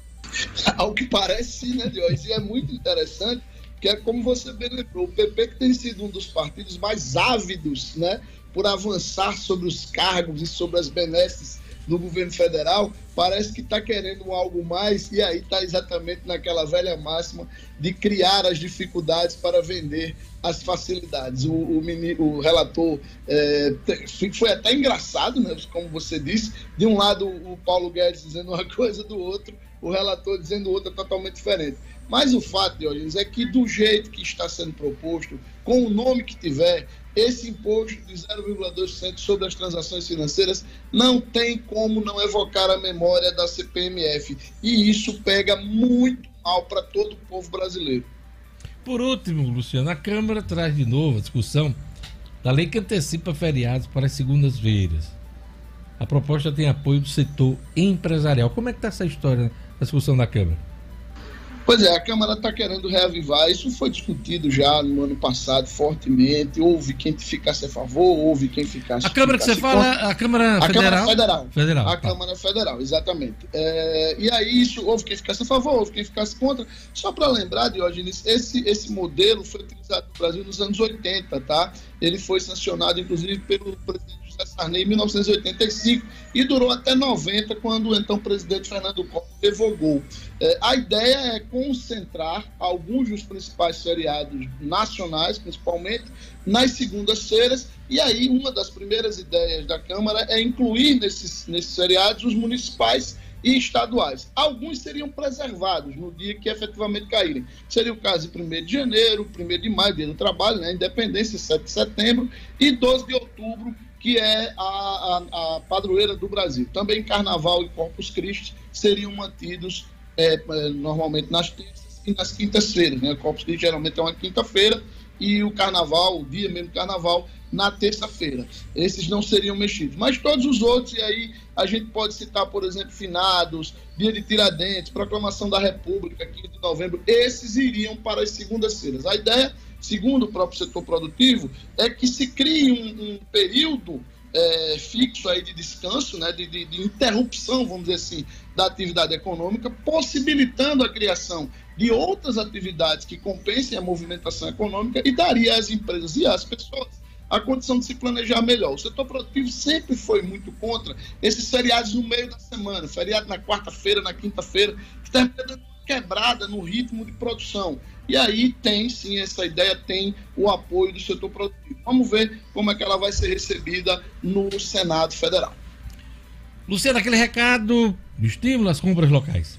Ao que parece, sim, né, Diógenes? E é muito interessante, que é como você bem lembrou, o PP que tem sido um dos partidos mais ávidos, né, por avançar sobre os cargos e sobre as benesses do governo federal, parece que está querendo algo mais, e aí está exatamente naquela velha máxima de criar as dificuldades para vender as facilidades. O, o, o relator é, foi até engraçado, né, como você disse, de um lado o Paulo Guedes dizendo uma coisa, do outro o relator dizendo outra totalmente diferente. Mas o fato, Diógenes, é que do jeito que está sendo proposto, com o nome que tiver, esse imposto de 0,2% sobre as transações financeiras não tem como não evocar a memória da CPMF. E isso pega muito mal para todo o povo brasileiro. Por último, Luciano, a Câmara traz de novo a discussão da lei que antecipa feriados para as segundas-feiras. A proposta tem apoio do setor empresarial. Como é que está essa história da discussão da Câmara? Pois é, a Câmara está querendo reavivar. Isso foi discutido já no ano passado fortemente. Houve quem ficasse a favor, houve quem ficasse. A Câmara que você fala, a Câmara a Federal? Câmara Federal. Federal a tá. Câmara Federal, exatamente. É, e aí isso houve quem ficasse a favor, houve quem ficasse contra. Só para lembrar, Diógenes, esse, esse modelo foi utilizado no Brasil nos anos 80, tá? Ele foi sancionado, inclusive, pelo presidente José Sarney em 1985 e durou até 90, quando o então presidente Fernando Collor revogou. É, a ideia é concentrar alguns dos principais feriados nacionais, principalmente, nas segundas-feiras, e aí uma das primeiras ideias da Câmara é incluir nesses, nesses feriados os municipais e estaduais. Alguns seriam preservados no dia que efetivamente caírem. Seria o caso de 1 de janeiro, 1 de maio, dia do trabalho, né, independência, 7 de setembro, e 12 de outubro, que é a, a, a padroeira do Brasil. Também Carnaval e Corpus Christi seriam mantidos é, é, normalmente nas terças e nas quintas-feiras. Né? Corpus Christi geralmente é uma quinta-feira e o Carnaval, o dia mesmo do Carnaval, na terça-feira. Esses não seriam mexidos. Mas todos os outros, e aí a gente pode citar, por exemplo, finados, dia de Tiradentes, proclamação da República, 15 de novembro, esses iriam para as segundas-feiras. A ideia segundo o próprio setor produtivo, é que se crie um, um período é, fixo aí de descanso, né, de, de, de, interrupção, vamos dizer assim, da atividade econômica, possibilitando a criação de outras atividades que compensem a movimentação econômica e daria às empresas e às pessoas a condição de se planejar melhor. O setor produtivo sempre foi muito contra esses feriados no meio da semana, feriado na quarta-feira, na quinta-feira, que está dando quebrada no ritmo de produção. E aí tem sim essa ideia, tem o apoio do setor produtivo. Vamos ver como é que ela vai ser recebida no Senado Federal. Luciano, aquele recado estímulo às compras locais.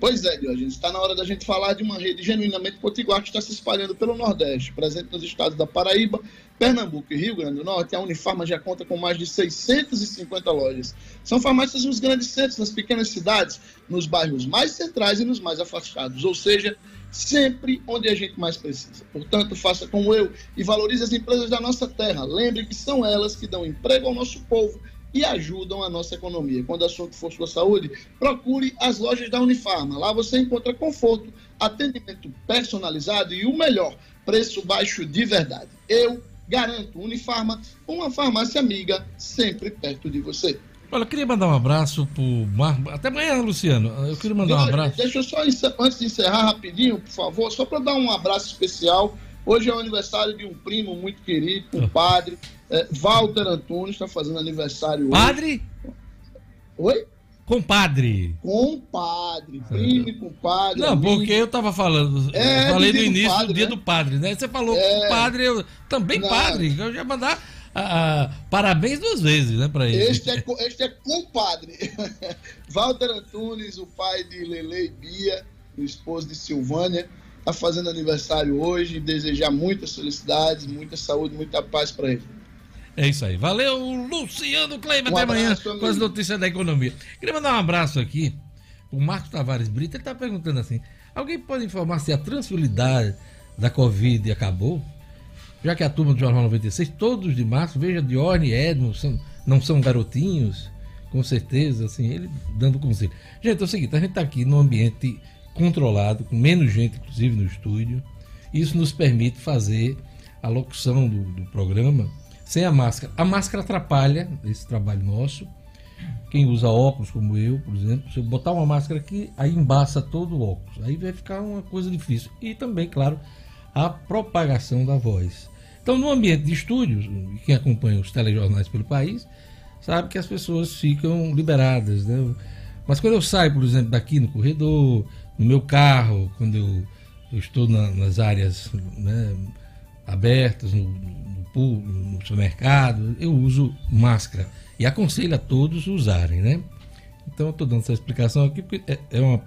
Pois é, Diógenes, está na hora da gente falar de uma rede genuinamente potiguar que está se espalhando pelo Nordeste, presente nos estados da Paraíba, Pernambuco e Rio Grande do Norte. A Unifarma já conta com mais de 650 lojas. São farmácias nos grandes centros, nas pequenas cidades, nos bairros mais centrais e nos mais afastados, ou seja, sempre onde a gente mais precisa. Portanto, faça como eu e valorize as empresas da nossa terra. Lembre que são elas que dão emprego ao nosso povo e ajudam a nossa economia. Quando o assunto for sua saúde, procure as lojas da Unifarma. Lá você encontra conforto, atendimento personalizado e o melhor, preço baixo de verdade. Eu garanto Unifarma, uma farmácia amiga sempre perto de você. Olha, eu queria mandar um abraço pro Mar... Até amanhã, Luciano. Eu queria mandar um abraço. Deixa eu só, antes de encerrar rapidinho, por favor, só para dar um abraço especial. Hoje é o aniversário de um primo muito querido, um padre, é, Walter Antunes, está fazendo aniversário hoje. Padre? Oi? Compadre. Compadre, primo e compadre. Não, amigo. porque eu tava falando. É, eu falei no início do, padre, do dia né? do padre, né? Você falou é, compadre, eu também não. padre. Eu já mandar ah, ah, parabéns duas vezes, né, para ele. Este é, este é compadre. Walter Antunes, o pai de Lele e Bia, o esposo de Silvânia, está fazendo aniversário hoje. Desejar muitas felicidades, muita saúde, muita paz para ele. É isso aí. Valeu, Luciano Kleber. Um até amanhã com as notícias da economia. Queria mandar um abraço aqui. O Marcos Tavares Brito está perguntando assim: alguém pode informar se a transferilidade da Covid acabou? Já que a turma do Jornal 96, todos de março, veja Diorne e Edmo, são, não são garotinhos, com certeza, assim, ele dando conselho. Gente, é o seguinte: a gente está aqui num ambiente controlado, com menos gente, inclusive, no estúdio. Isso nos permite fazer a locução do, do programa sem a máscara. A máscara atrapalha esse trabalho nosso. Quem usa óculos, como eu, por exemplo, se eu botar uma máscara aqui, aí embaça todo o óculos. Aí vai ficar uma coisa difícil. E também, claro, a propagação da voz. Então, no ambiente de estúdios, quem acompanha os telejornais pelo país, sabe que as pessoas ficam liberadas. Né? Mas quando eu saio, por exemplo, daqui no corredor, no meu carro, quando eu, eu estou na, nas áreas né, abertas, no, no supermercado, eu uso máscara. E aconselho a todos usarem, né? Então eu estou dando essa explicação aqui porque é, é, uma,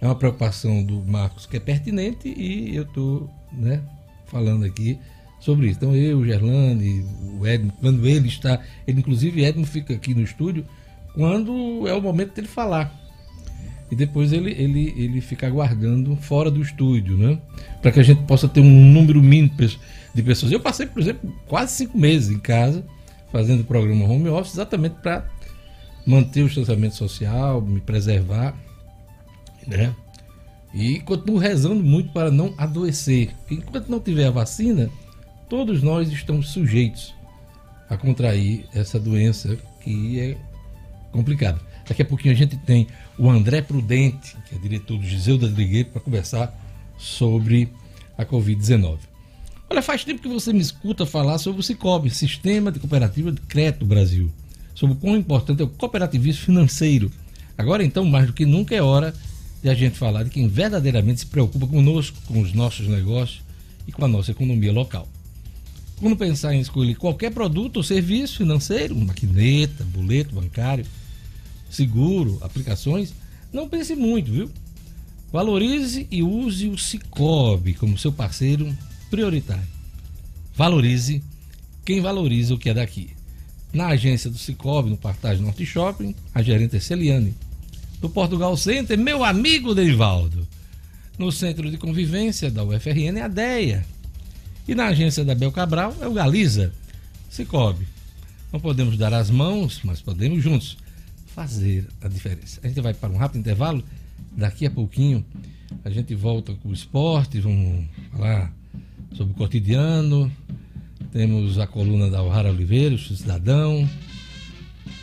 é uma preocupação do Marcos que é pertinente e eu estou né, falando aqui sobre isso. Então eu, Gerlane, o Edmo, quando ele está, ele inclusive Edmo fica aqui no estúdio quando é o momento dele falar. E depois ele, ele, ele fica aguardando fora do estúdio, né? Para que a gente possa ter um número mínimo de pessoas. Eu passei, por exemplo, quase cinco meses em casa fazendo o programa home office exatamente para manter o distanciamento social, me preservar, né? E continuo rezando muito para não adoecer. Enquanto não tiver a vacina, todos nós estamos sujeitos a contrair essa doença que é complicada. Daqui a pouquinho a gente tem o André Prudente, que é diretor do Giseu da Trigueiro, para conversar sobre a Covid-19. Olha, faz tempo que você me escuta falar sobre o Cicobi, Sistema de Cooperativa de Crédito Brasil, sobre o quão importante é o cooperativismo financeiro. Agora, então, mais do que nunca é hora de a gente falar de quem verdadeiramente se preocupa conosco, com os nossos negócios e com a nossa economia local. Quando pensar em escolher qualquer produto ou serviço financeiro, maquineta, boleto bancário, seguro, aplicações, não pense muito, viu? Valorize e use o Cicobi como seu parceiro prioritário. Valorize quem valoriza o que é daqui. Na agência do Cicobi, no Partage Norte Shopping, a gerente é Celiane. No Portugal Center, meu amigo Deivaldo. No Centro de Convivência da UFRN a DEA. E na agência da Bel Cabral é o Galiza. Cicobi. Não podemos dar as mãos, mas podemos juntos fazer a diferença. A gente vai para um rápido intervalo. Daqui a pouquinho a gente volta com o esporte, vamos falar sobre o cotidiano. Temos a coluna da O'Hara Oliveira, o cidadão.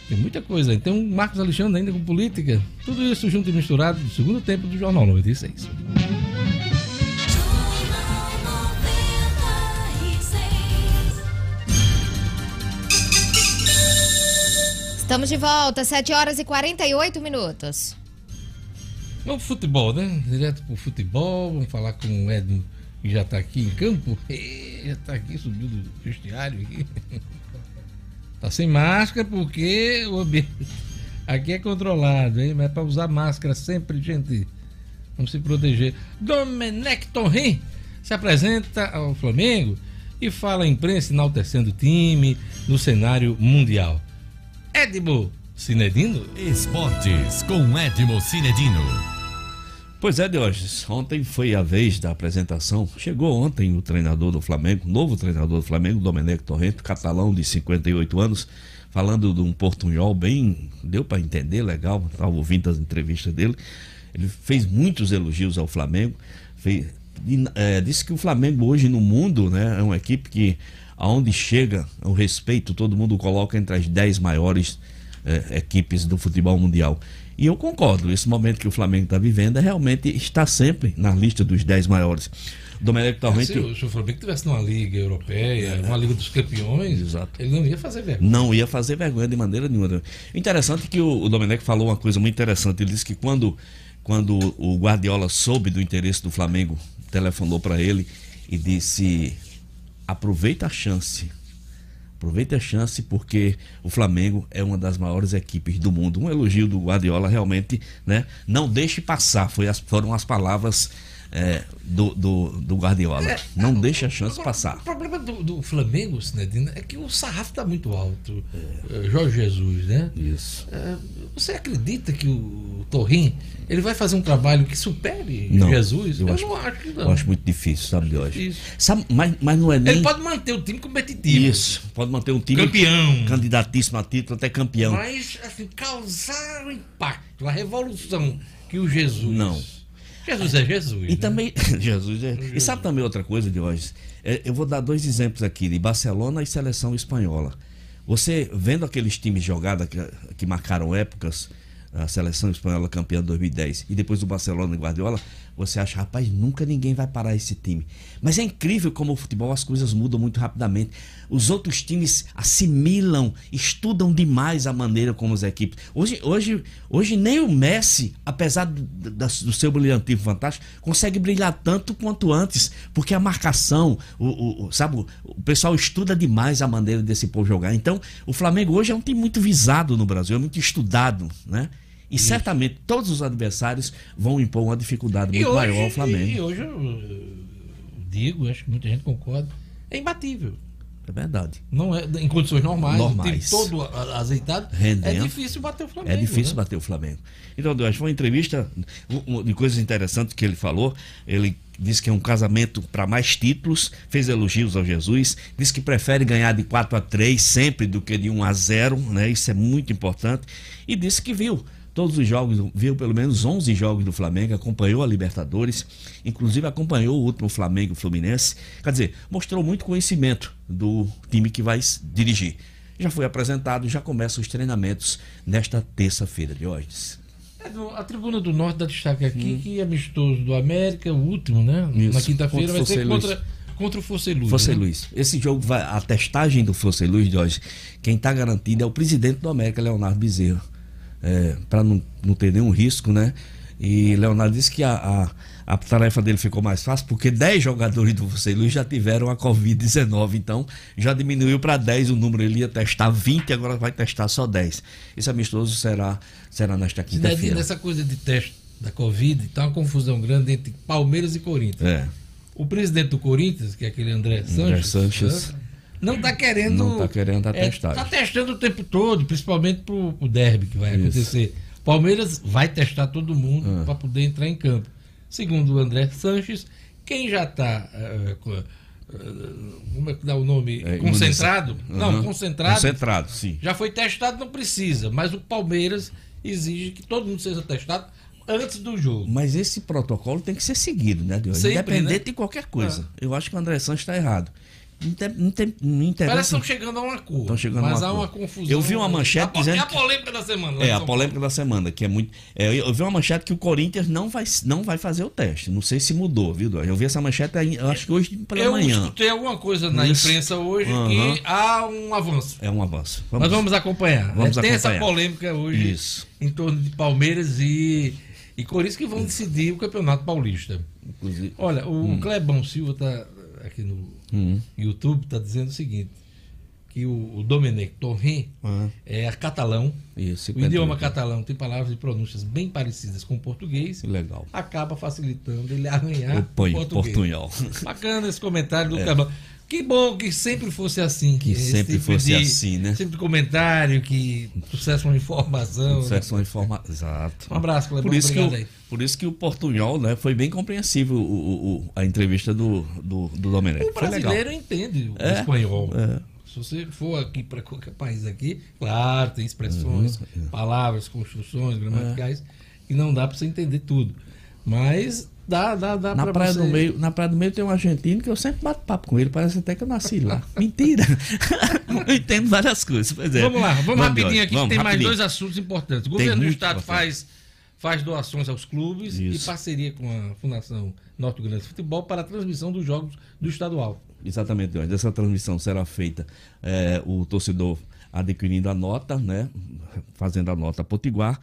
Tem muita coisa. Tem um Marcos Alexandre ainda com política. Tudo isso junto e misturado no segundo tempo do Jornal 96. Estamos de volta, 7 horas e 48 minutos. Vamos pro futebol, né? Direto pro futebol. Vamos falar com o Edno, que já tá aqui em campo. Já tá aqui, subiu do vestiário aqui. Tá sem máscara porque o ambiente aqui é controlado, hein? Mas é para usar máscara sempre, gente. Vamos se proteger. Domenech Torren se apresenta ao Flamengo e fala à imprensa enaltecendo o time no cenário mundial. Edmo Cinedino? Esportes com Edmo Cinedino. Pois é, Diógenes, ontem foi a vez da apresentação. Chegou ontem o treinador do Flamengo, novo treinador do Flamengo, Domenech Torrento, catalão de 58 anos, falando de um portunhol bem, deu para entender, legal, estava ouvindo as entrevistas dele. Ele fez muitos elogios ao Flamengo, fez, é, disse que o Flamengo hoje no mundo né, é uma equipe que, aonde chega o respeito, todo mundo coloca entre as 10 maiores é, equipes do futebol mundial. E eu concordo, esse momento que o Flamengo está vivendo é realmente está sempre na lista dos 10 maiores. O Domenech Torrente. Se, se o Flamengo estivesse numa Liga Europeia, é. numa Liga dos Campeões, Exato. ele não ia fazer vergonha. Não ia fazer vergonha de maneira nenhuma. Interessante que o, o Domenech falou uma coisa muito interessante. Ele disse que quando, quando o Guardiola soube do interesse do Flamengo, telefonou para ele e disse: aproveita a chance Aproveite a chance porque o Flamengo é uma das maiores equipes do mundo. Um elogio do Guardiola realmente, né? Não deixe passar, foi as, foram as palavras é, do, do, do, Guardiola. É, não deixe a chance agora, passar. O problema do, do Flamengo, Sinedina, é que o sarrafo está muito alto. É. Jorge Jesus, né? Isso. É, você acredita que o Torrim ele vai fazer um trabalho que supere não, Jesus? Eu, eu acho, não acho que não. Eu acho muito difícil, sabe, de hoje. Sabe, mas, mas não é nem. Ele pode manter o time competitivo. Isso, pode manter um time campeão. Candidatíssimo a título, até campeão. Mas, assim, causar o impacto, a revolução que o Jesus. Não. Jesus é Jesus. E né? também. Jesus é. Jesus. E sabe também outra coisa, de hoje? É, eu vou dar dois exemplos aqui, de Barcelona e seleção espanhola. Você vendo aqueles times jogados que, que marcaram épocas, a seleção espanhola campeã de 2010 e depois o Barcelona e Guardiola, você acha, rapaz, nunca ninguém vai parar esse time. Mas é incrível como o futebol as coisas mudam muito rapidamente. Os outros times assimilam, estudam demais a maneira como as equipes. Hoje, hoje, hoje nem o Messi, apesar do, do seu brilhantismo fantástico, consegue brilhar tanto quanto antes, porque a marcação, o, o, sabe, o pessoal estuda demais a maneira desse povo jogar. Então, o Flamengo hoje é um time muito visado no Brasil, é muito estudado, né? E Isso. certamente todos os adversários vão impor uma dificuldade muito hoje, maior ao Flamengo. E hoje eu digo, acho que muita gente concorda, é imbatível. É verdade. Não é, em condições normais, normais. todo azeitado, Rendendo. é difícil bater o Flamengo. É difícil né? bater o Flamengo. Então, Deus, foi uma entrevista de coisas interessantes que ele falou. Ele disse que é um casamento para mais títulos, fez elogios ao Jesus, disse que prefere ganhar de 4 a 3 sempre do que de 1 a 0, né? Isso é muito importante. E disse que viu todos os jogos, viu pelo menos 11 jogos do Flamengo, acompanhou a Libertadores, inclusive acompanhou o último Flamengo Fluminense. Quer dizer, mostrou muito conhecimento do time que vai dirigir. Já foi apresentado, já começam os treinamentos nesta terça-feira de hoje. É, a Tribuna do Norte dá destaque aqui hum. que é amistoso do América, o último, né? Isso, Na quinta-feira vai ser contra, contra o Fosse Luiz. Fosse né? Luiz. Esse jogo vai. A testagem do Fosse Luiz de hoje, quem está garantido é o presidente do América, Leonardo Bezerra é, para não, não ter nenhum risco, né? E Leonardo disse que a, a, a, tarefa dele ficou mais fácil porque 10 jogadores do Você Luiz já tiveram a Covid-19, então já diminuiu para 10 o número. Ele ia testar 20, agora vai testar só 10. Esse amistoso será, será nesta quinta-feira. Nessa coisa de teste da Covid, está uma confusão grande entre Palmeiras e Corinthians. É. O presidente do Corinthians, que é aquele André Sanches, André Sanches. Né? Não está querendo. Não está querendo a testagem. Está testando o tempo todo, principalmente para o derby que vai Isso. acontecer. Palmeiras vai testar todo mundo ah. para poder entrar em campo. Segundo o André Sanches, quem já está. Uh, uh, como é que dá o nome? É, concentrado? Uhum. Não, concentrado. Concentrado, sim. Já foi testado, não precisa. Mas o Palmeiras exige que todo mundo seja testado antes do jogo. Mas esse protocolo tem que ser seguido, né, Deus? Independente né? de qualquer coisa. Ah. Eu acho que o André Sanches está errado Não, tem, não, interessa. Parece que estão chegando a um acordo. Estão chegando mas a um há uma confusão. Eu vi uma manchete a, dizendo É a que- polêmica da semana. lá É, a polêmica da semana, que é muito. é, eu vi uma manchete que o Corinthians não vai, não vai fazer o teste. Não sei se mudou, viu, Dória? Eu vi essa manchete, eu acho que hoje pela Eu manhã. escutei alguma coisa na Isso. imprensa hoje Aham. que há um avanço. É um avanço. Nós vamos acompanhar. Vamos É, Tem essa acompanhar. polêmica hoje Isso. em torno de Palmeiras e, e Corinthians que vão decidir o Campeonato Paulista. Inclusive. Olha, o Hum. Clebão Silva tá aqui no Hum. YouTube tá dizendo o seguinte, que o, o Domenech Torrent Ah, é catalão. isso. O idioma catalão tem palavras e pronúncias bem parecidas com o português. Legal. Acaba facilitando ele arranhar O português. portunhol. Bacana esse comentário do Clebão. Que bom que sempre fosse assim. É. Que esse sempre tipo fosse de- assim, né? Sempre de comentário que sucesso uma informação. né? Sucesso informa... Exato. Um abraço, Clebão. Por isso, que aí. por isso que o Portunhol né, foi bem compreensível o, o- a entrevista do, do, do Domenech. O brasileiro entende o É, espanhol. é. Se você for aqui para qualquer país aqui, claro, tem expressões, Uhum, palavras, construções, gramaticais, que não dá para você entender tudo. Mas dá, dá, dá Na para praia, você... do meio, na praia do meio tem um argentino que eu sempre bato papo com ele, parece até que eu nasci lá. Mentira! eu entendo várias coisas. Pois é. Vamos lá, vamos, rapidinho Jorge, aqui, vamos, que tem mais rapidinho. dois assuntos importantes. O governo do Estado faz, faz doações aos clubes e Isso. parceria com a Fundação Norte Grande de Futebol para a transmissão dos jogos do estadual. Exatamente, onde essa transmissão será feita, é, o torcedor adquirindo a nota, né, fazendo a nota Potiguar,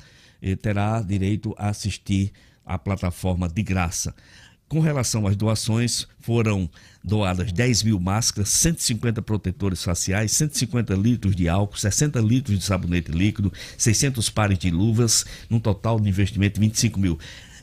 terá direito a assistir a plataforma de graça. Com relação às doações, foram doadas 10 mil máscaras, 150 protetores faciais, 150 litros de álcool, 60 litros de sabonete líquido, 600 pares de luvas, num total de investimento de 25 mil.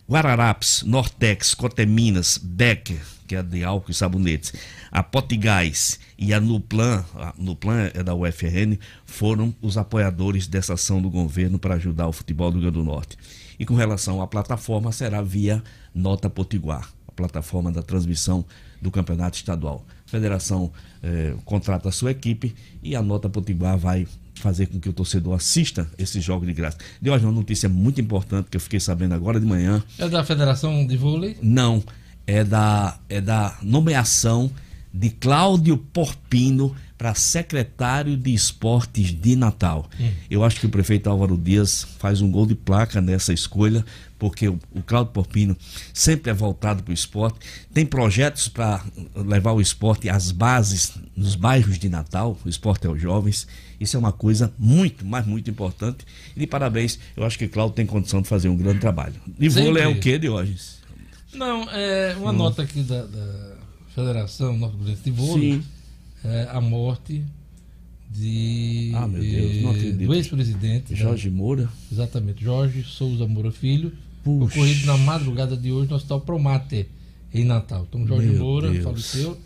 Guararapes, Nortex, Coteminas, Becker, que é de álcool e sabonetes, a Potigás e a Nuplan, a Nuplan é da UFRN, foram os apoiadores dessa ação do governo para ajudar o futebol do Rio Grande do Norte. E com relação à plataforma, será via Nota Potiguar, a plataforma da transmissão do campeonato estadual. A federação eh, contrata a sua equipe e a Nota Potiguar vai fazer com que o torcedor assista esses jogos de graça. Deu uma notícia muito importante que eu fiquei sabendo agora de manhã. É da Federação de Vôlei? Não, é da, é da nomeação de Cláudio Porpino para secretário de esportes de Natal. Eu acho que o prefeito Álvaro Dias faz um gol de placa nessa escolha, porque o, o Cláudio Porpino sempre é voltado para o esporte, tem projetos para levar o esporte às bases nos bairros de Natal, o esporte aos jovens. Isso é uma coisa muito, mas muito importante. E de parabéns, eu acho que Cláudio tem condição de fazer um grande trabalho. E vôlei é o quê, Diógenes? Não, é uma Hum. nota aqui da, da Federação Norte Grande de Vôlei. É a morte de Ah, Deus, eh, do ex-presidente. da- Jorge Moura. Exatamente, Jorge Souza Moura Filho, Puxa. ocorrido na madrugada de hoje no Hospital Promate, em Natal. Então, Jorge Meu Moura Deus. faleceu.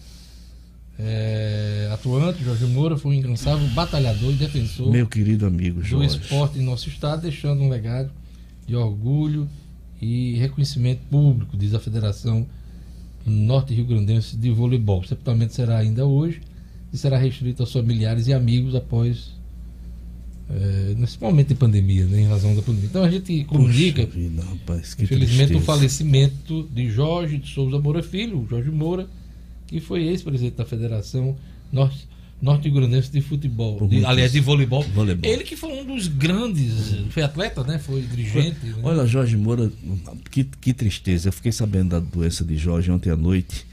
É, atuante, Jorge Moura foi um incansável batalhador e defensor Meu querido amigo do Jorge. esporte em nosso estado, deixando um legado de orgulho e reconhecimento público, diz a Federação Norte Rio Grandense de Voleibol. O sepultamento será ainda hoje e será restrito aos familiares e amigos após é, nesse momento de pandemia, né, em razão da pandemia. Então a gente comunica, Puxa vida, rapaz, infelizmente, o falecimento de Jorge de Souza Moura Filho, Jorge Moura, que foi ex-presidente da Federação Norte, Norte Rio Grandense de Futebol, de, aliás, de voleibol. Voleibol. Ele que foi um dos grandes, foi atleta, né? Foi dirigente. né? Olha, Jorge Moura, que, que tristeza. Eu fiquei sabendo da doença de Jorge ontem à noite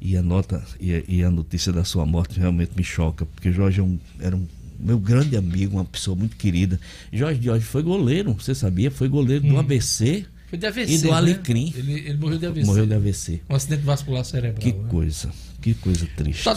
e a nota e a, e a notícia da sua morte realmente me choca, porque Jorge é um- era um meu grande amigo, uma pessoa muito querida. Jorge de hoje foi goleiro, você sabia? Foi goleiro do ABC Foi de AVC. e do né? Alecrim. Ele, ele morreu de AVC. Morreu de AVC. Um acidente vascular cerebral. Que né? coisa, que coisa triste. Só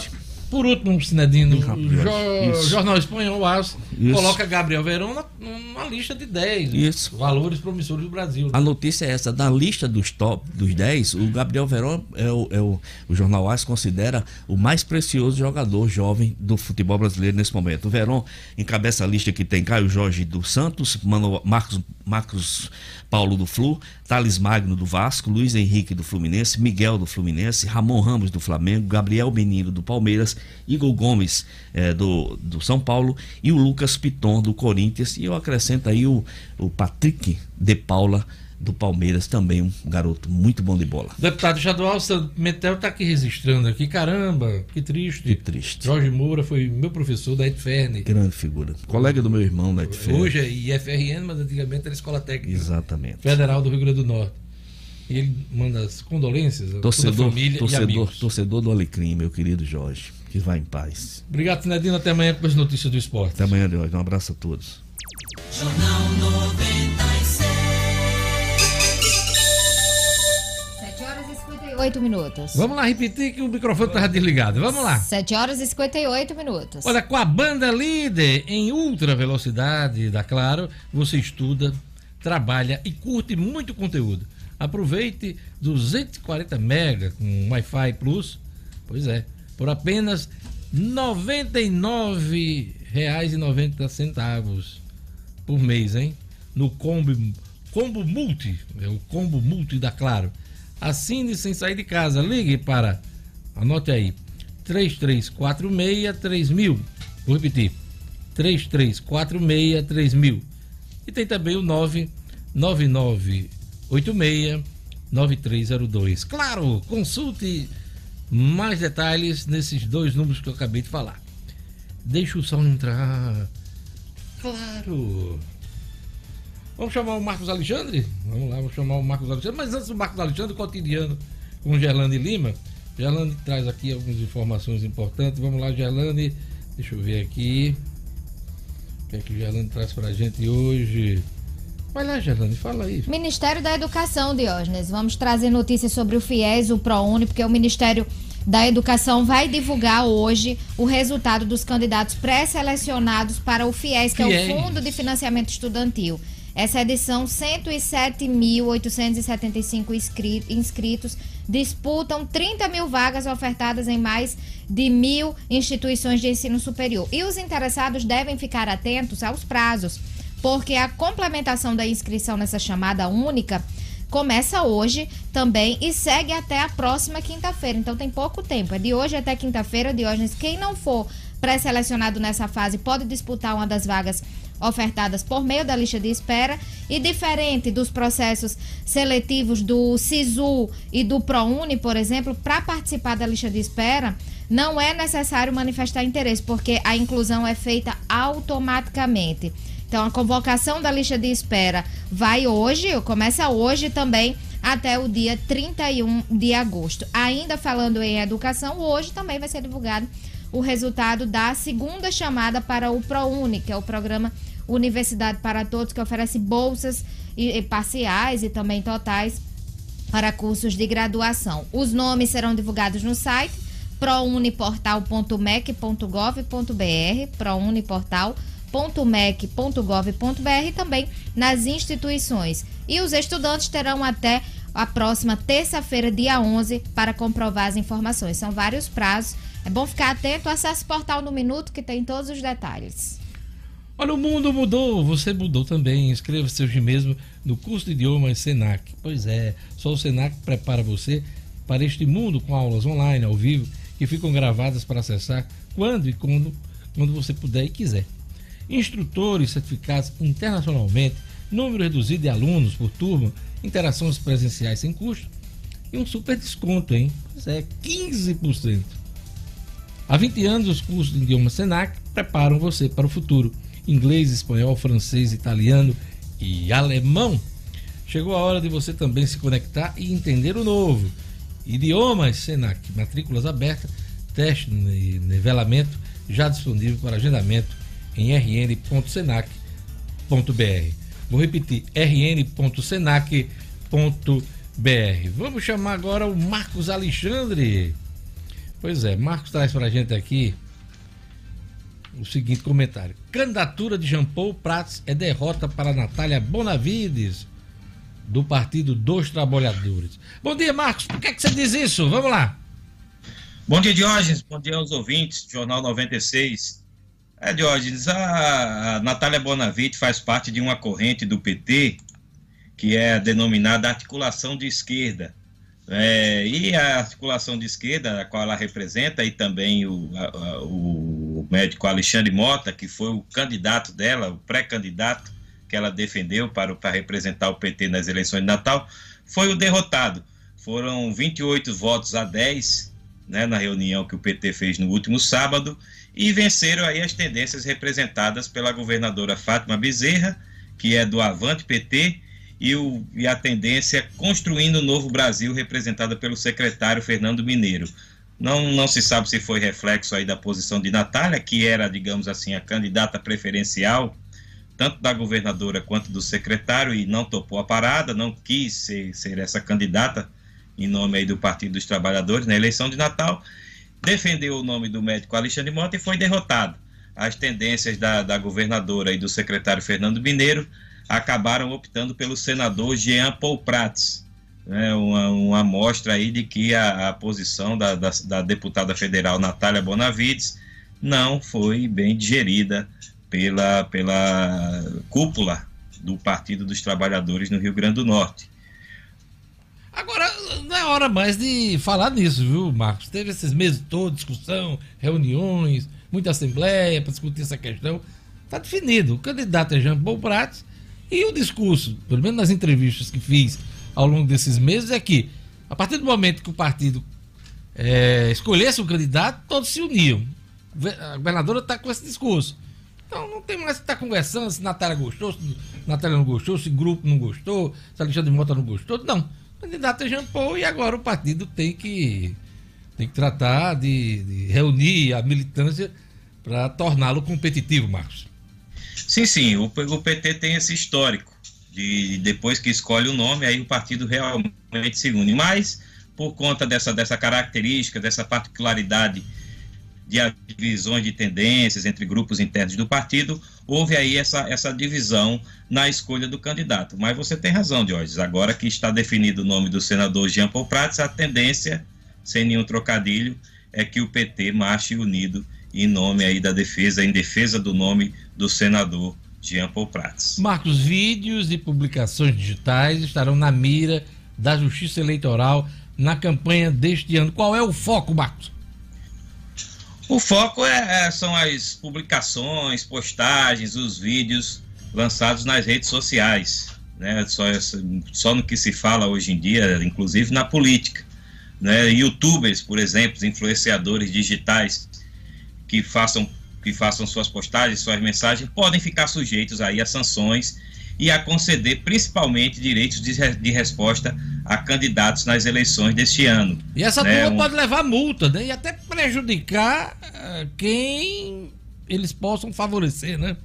por último, Sinedino, o jo-. Jornal Espanhol AS coloca Gabriel Verão na, numa lista de 10 Isso. valores promissores do Brasil. A notícia é essa, da lista dos top, dos 10, o Gabriel Verón é o, é o, o Jornal AS considera o mais precioso jogador jovem do futebol brasileiro nesse momento. O Verón encabeça a lista que tem Caio Jorge do Santos, Mano, Marcos, Marcos Paulo do Flu, Thales Magno do Vasco, Luiz Henrique do Fluminense, Miguel do Fluminense, Ramon Ramos do Flamengo, Gabriel Menino do Palmeiras, Igor Gomes eh, do, do São Paulo e o Lucas Piton do Corinthians. E eu acrescento aí o, o Patrick de Paula do Palmeiras, também um garoto muito bom de bola. Deputado estadual Metel está aqui registrando aqui. Caramba, que triste. Que triste. Jorge Moura foi meu professor da ETFERN. Grande figura. Colega do meu irmão da ETFERN. Hoje é IFRN, mas antigamente era Escola Técnica. Exatamente. Federal do Rio Grande do Norte. E ele manda as condolências torcedor, a toda a família torcedor, e amigos. Torcedor do Alecrim, meu querido Jorge. Que vai em paz. Obrigado, Sinedino. Até amanhã com as notícias do esporte. Até amanhã, Jorge. Um abraço a todos. Jornal 58 minutos. Vamos lá repetir que o microfone estava desligado. Vamos lá. 7 horas e 58 minutos. Olha, com a banda líder em ultra velocidade da Claro, você estuda, trabalha e curte muito conteúdo. Aproveite 240 mega com Wi-Fi Plus. Pois é, por apenas R$ 99,90 por mês, hein? No combo, combo multi, é o combo multi da Claro. Assine sem sair de casa. Ligue para, anote aí, 3346 3000. Vou repetir, 3346 3000. E tem também o 99986 9302. Claro, consulte mais detalhes nesses dois números que eu acabei de falar. Deixa o som entrar. Claro. Vamos chamar o Marcos Alexandre? Vamos lá, vamos chamar o Marcos Alexandre. Mas antes do Marcos Alexandre, cotidiano com Gerlane Lima. Gerlane traz aqui algumas informações importantes. Vamos lá, Gerlane. Deixa eu ver aqui. O que é que o Gerlane traz pra gente hoje? Vai lá, Gerlane, fala aí. Ministério da Educação, Diógenes. Vamos trazer notícias sobre o FIES, o ProUni, porque o Ministério da Educação vai divulgar hoje o resultado dos candidatos pré-selecionados para o FIES, que é FIES. o Fundo de Financiamento Estudantil. Essa edição, 107.875 inscri- inscritos disputam 30 mil vagas ofertadas em mais de mil instituições de ensino superior. E os interessados devem ficar atentos aos prazos, porque a complementação da inscrição nessa chamada única começa hoje também e segue até a próxima quinta-feira. Então tem pouco tempo. É de hoje até quinta-feira, Diógenes. Quem não for pré-selecionado nessa fase pode disputar uma das vagas ofertadas por meio da lista de espera e diferente dos processos seletivos do SISU e do ProUni, por exemplo, para participar da lista de espera, não é necessário manifestar interesse, porque a inclusão é feita automaticamente. Então, a convocação da lista de espera vai hoje, começa hoje também, até o dia 31 de agosto. Ainda falando em educação, hoje também vai ser divulgado o resultado da segunda chamada para o ProUni, que é o programa Universidade para Todos, que oferece bolsas e, e parciais e também totais para cursos de graduação. Os nomes serão divulgados no site prouniportal.mec.gov.br, prouniportal.mec.gov.br e também nas instituições. E os estudantes terão até a próxima terça-feira, dia 11, para comprovar as informações. São vários prazos. É bom ficar atento, acesse o portal no Minuto que tem todos os detalhes. Olha, o mundo mudou, você mudou também. Inscreva-se hoje mesmo no curso de idiomas Senac. Pois é, só o Senac prepara você para este mundo com aulas online, ao vivo, que ficam gravadas para acessar quando e quando, quando você puder e quiser. Instrutores certificados internacionalmente, número reduzido de alunos por turma, interações presenciais sem custo e um super desconto, hein? Pois é, 15%. Há 20 anos, os cursos de idioma Senac preparam você para o futuro. Inglês, espanhol, francês, italiano e alemão. Chegou a hora de você também se conectar e entender o novo. Idiomas Senac, matrículas abertas, teste e nivelamento já disponível para agendamento em rn.senac.br. Vou repetir, rn.senac.br. Vamos chamar agora o Marcos Alexandre. Pois é, Marcos traz pra gente aqui o seguinte comentário. Candidatura de Jean Paul Prats é derrota para Natália Bonavides, do Partido dos Trabalhadores. Bom dia, Marcos. Por que, é que você diz isso? Vamos lá. Bom dia, Diógenes. Bom dia aos ouvintes do Jornal 96. É, Diógenes, a, a Natália Bonavides faz parte de uma corrente do PT que é a denominada articulação de esquerda. É, e a articulação de esquerda, a qual ela representa, e também o, a- o médico Alexandre Mota, que foi o candidato dela, o pré-candidato, que ela defendeu para, para representar o PT nas eleições de Natal, foi o derrotado. Foram 28 votos a 10 né, na reunião que o PT fez no último sábado e venceram aí as tendências representadas pela governadora Fátima Bezerra, que é do Avante PT, e, o, e a tendência Construindo o Novo Brasil, representada pelo secretário Fernando Mineiro. Não, não se sabe se foi reflexo aí da posição de Natália, que era, digamos assim, a candidata preferencial, tanto da governadora quanto do secretário, e não topou a parada, não quis ser, ser essa candidata em nome aí do Partido dos Trabalhadores na eleição de Natal, defendeu o nome do médico Alexandre Mota e foi derrotado. As tendências da, da governadora e do secretário Fernando Mineiro acabaram optando pelo senador Jean Paul Prats, né, uma, uma amostra aí de que a, a posição da, da, da, deputada federal Natália Bonavides não foi bem digerida pela, pela cúpula do Partido dos Trabalhadores no Rio Grande do Norte. Agora, não é hora mais de falar nisso, viu, Marcos? Teve esses meses todos, discussão, reuniões, muita assembleia para discutir essa questão. Está definido. O candidato é Jean Paul Prats e o discurso, pelo menos nas entrevistas que fiz ao longo desses meses, é que a partir do momento que o partido é, escolhesse um candidato, todos se uniam. A governadora está com esse discurso. Então não tem mais que estar tá conversando se Natália gostou, se Natália não gostou, se grupo não gostou, se Alexandre Mota não gostou. Não. O candidato é Jean Paul e agora o partido tem que, tem que tratar de, de reunir a militância para torná-lo competitivo, Marcos. Sim, sim. O, o PT tem esse histórico de depois que escolhe o nome, aí o partido realmente se une. Mas, por conta dessa, dessa característica, dessa particularidade de divisões de tendências entre grupos internos do partido, houve aí essa, essa divisão na escolha do candidato. Mas você tem razão, Jorge. Agora que está definido o nome do senador Jean Paul Prats, a tendência, sem nenhum trocadilho, é que o PT marche unido em nome aí da defesa, em defesa do nome do senador Jean Paul Prats. Marcos, vídeos e publicações digitais estarão na mira da Justiça Eleitoral na campanha deste ano. Qual é o foco, Marcos? O foco é, é, são as publicações, postagens, os vídeos lançados nas redes sociais, né? Só, só no que se fala hoje em dia, inclusive na política, né? YouTubers, por exemplo, influenciadores digitais que façam que façam suas postagens, suas mensagens, podem ficar sujeitos aí a sanções e a conceder principalmente direitos de, de resposta a candidatos nas eleições deste ano. E essa né? turma um... pode levar multa, né? E até prejudicar uh, quem eles possam favorecer, né?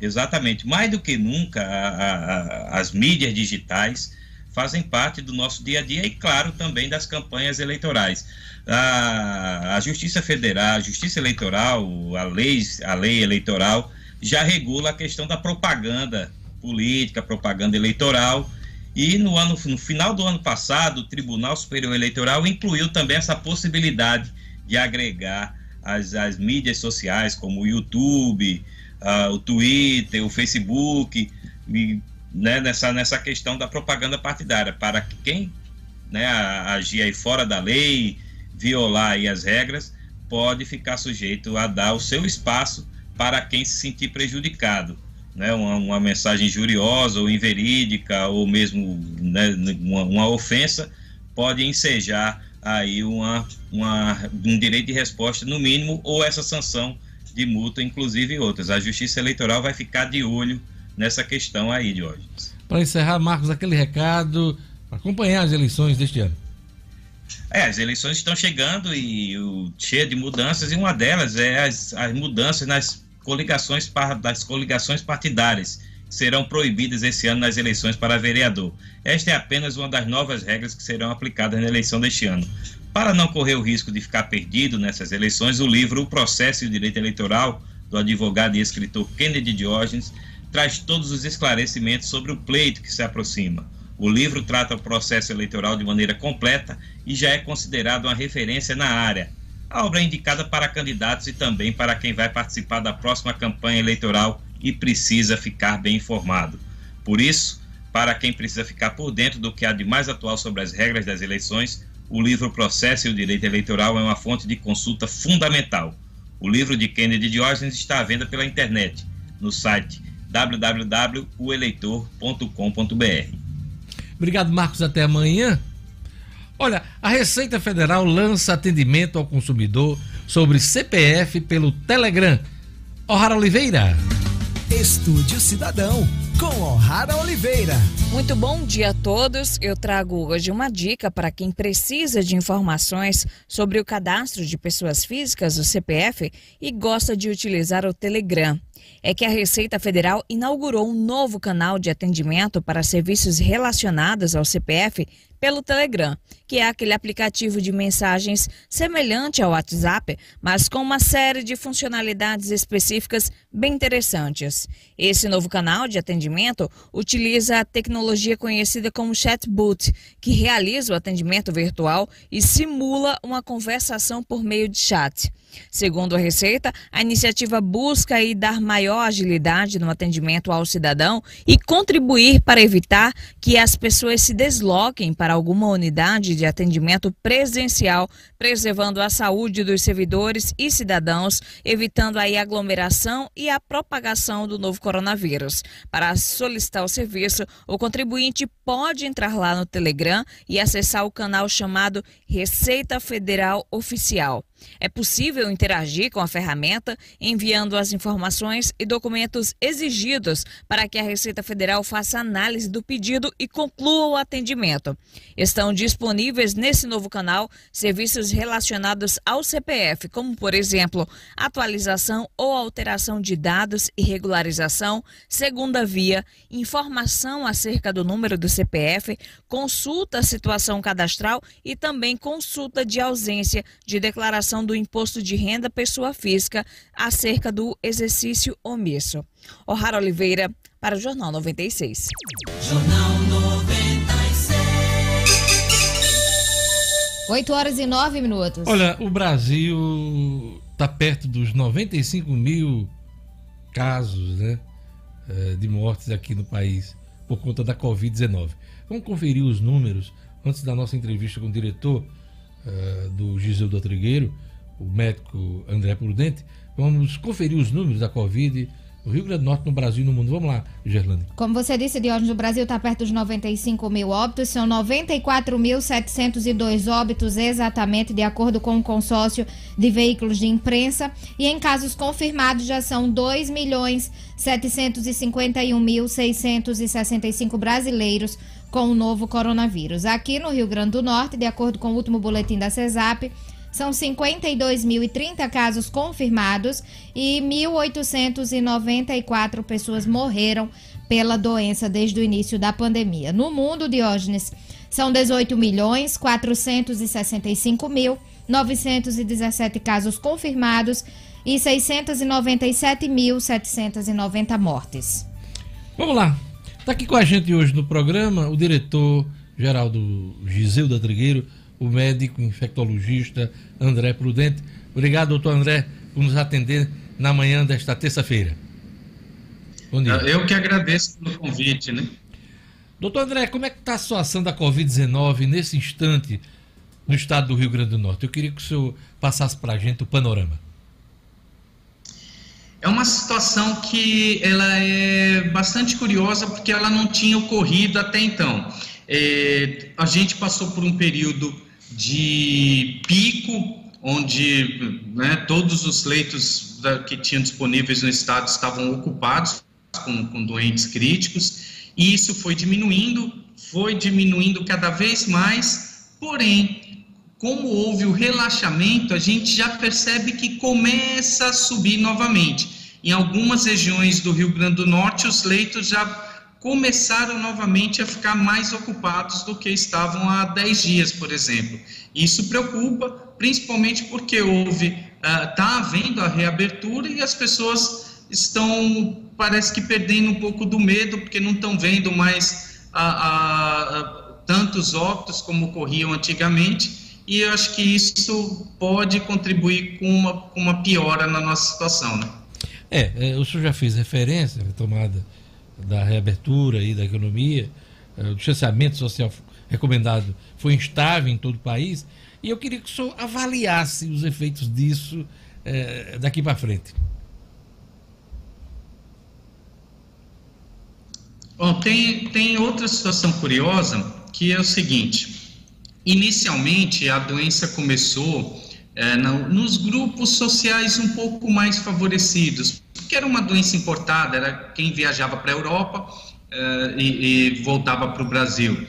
Exatamente. Mais do que nunca, a, a, as mídias digitais fazem parte do nosso dia a dia e, claro, também das campanhas eleitorais a, a Justiça Federal, a Justiça Eleitoral, a lei, a lei eleitoral já regula a questão da propaganda política, propaganda eleitoral. E no, ano, no final do ano passado, o Tribunal Superior Eleitoral incluiu também essa possibilidade de agregar as, as mídias sociais, como o YouTube, uh, o Twitter, o Facebook, né, nessa, nessa questão da propaganda partidária, para que quem né, agir aí fora da lei, violar aí as regras, pode ficar sujeito a dar o seu espaço para quem se sentir prejudicado. Né, uma, uma mensagem injuriosa ou inverídica ou mesmo né, uma, uma, ofensa pode ensejar aí uma, uma, um direito de resposta no mínimo ou essa sanção de multa, inclusive outras. A Justiça Eleitoral vai ficar de olho nessa questão aí, Diógenes. Para encerrar, Marcos, aquele recado para acompanhar as eleições deste ano. É, as eleições estão chegando e o, cheia de mudanças, e uma delas é as, as mudanças nas coligações, das coligações partidárias, que serão proibidas esse ano nas eleições para vereador. Esta é apenas uma das novas regras que serão aplicadas na eleição deste ano. Para não correr o risco de ficar perdido nessas eleições, o livro O Processo e o Direito Eleitoral, do advogado e escritor Kennedy Diógenes, traz todos os esclarecimentos sobre o pleito que se aproxima. O livro trata o processo eleitoral de maneira completa e já é considerado uma referência na área. A obra é indicada para candidatos e também para quem vai participar da próxima campanha eleitoral e precisa ficar bem informado. Por isso, para quem precisa ficar por dentro do que há de mais atual sobre as regras das eleições, o livro Processo e o Direito Eleitoral é uma fonte de consulta fundamental. O livro de Kennedy Diógenes está à venda pela internet, no site www.oeleitor.com.br. Obrigado, Marcos. Até amanhã. Olha, a Receita Federal lança atendimento ao consumidor sobre CPF pelo Telegram. O'Hara Oliveira. Estúdio Cidadão, com O'Hara Oliveira. Muito bom dia a todos. Eu trago hoje uma dica para quem precisa de informações sobre o cadastro de pessoas físicas, o CPF, e gosta de utilizar o Telegram. É que a Receita Federal inaugurou um novo canal de atendimento para serviços relacionados ao CPF pelo Telegram, que é aquele aplicativo de mensagens semelhante ao WhatsApp, mas com uma série de funcionalidades específicas bem interessantes. Esse novo canal de atendimento utiliza a tecnologia conhecida como chatbot, que realiza o atendimento virtual e simula uma conversação por meio de chat. Segundo a Receita, a iniciativa busca aí dar maior agilidade no atendimento ao cidadão e contribuir para evitar que as pessoas se desloquem para alguma unidade de atendimento presencial, preservando a saúde dos servidores e cidadãos, evitando aí a aglomeração e a propagação do novo coronavírus. Para solicitar o serviço, o contribuinte pode entrar lá no Telegram e acessar o canal chamado Receita Federal Oficial. É possível interagir com a ferramenta enviando as informações e documentos exigidos para que a Receita Federal faça análise do pedido e conclua o atendimento. Estão disponíveis nesse novo canal serviços relacionados ao CPF, como, por exemplo, atualização ou alteração de dados e regularização, segunda via, informação acerca do número do CPF, consulta a situação cadastral e também consulta de ausência de declaração do imposto de renda pessoa física acerca do exercício omisso. O'Hara Oliveira, para o Jornal 96. Jornal 96. 8 horas e 9 minutos. Olha, o Brasil está perto dos 95 mil casos né, eh, de mortes aqui no país por conta da Covid-19. Vamos conferir os números antes da nossa entrevista com o diretor uh, do Giseldo Trigueiro, o médico André Prudente. Vamos conferir os números da Covid no Rio Grande do Norte, no Brasil e no mundo. Vamos lá, Gerlane. Como você disse, Diógenes, o Brasil está perto dos 95 mil óbitos, são 94.702 óbitos exatamente, de acordo com o consórcio de veículos de imprensa. E em casos confirmados já são 2 milhões 751.665 brasileiros com o novo coronavírus. Aqui no Rio Grande do Norte, de acordo com o último boletim da CESAP, são 52.030 casos confirmados e 1.894 pessoas morreram pela doença desde o início da pandemia. No mundo, Diógenes, são 18 milhões 465 mil 917 casos confirmados e 697.790 mortes. Vamos lá. Está aqui com a gente hoje no programa o diretor geral do Giseu Trigueiro, o médico infectologista André Prudente. Obrigado, doutor André, por nos atender na manhã desta terça-feira. Bom dia. Eu que agradeço pelo convite, né? Doutor André, como é que está a situação da Covid-19 nesse instante no estado do Rio Grande do Norte? Eu queria que o senhor passasse para a gente o panorama. É uma situação que ela é bastante curiosa porque ela não tinha ocorrido até então. É, a gente passou por um período de pico, onde né, todos os leitos que tinham disponíveis no estado estavam ocupados com, com doentes críticos, e isso foi diminuindo, foi diminuindo cada vez mais, porém, como houve o relaxamento, a gente já percebe que começa a subir novamente. Em algumas regiões do Rio Grande do Norte, os leitos já começaram novamente a ficar mais ocupados do que estavam há 10 dias, por exemplo. Isso preocupa, principalmente porque houve, está uh, havendo a reabertura e as pessoas estão, parece que perdendo um pouco do medo, porque não estão vendo mais a, a, a, tantos óbitos como ocorriam antigamente, e eu acho que isso pode contribuir com uma, com uma piora na nossa situação. Né? É, é o senhor já fez referência à tomada da reabertura e da economia, eh, o distanciamento social recomendado foi instável em todo o país, e eu queria que o senhor avaliasse os efeitos disso eh, daqui para frente. Bom, tem, tem outra situação curiosa que é o seguinte: inicialmente a doença começou é, no, nos grupos sociais um pouco mais favorecidos, porque era uma doença importada, era quem viajava para a Europa é, e, e, voltava para o Brasil.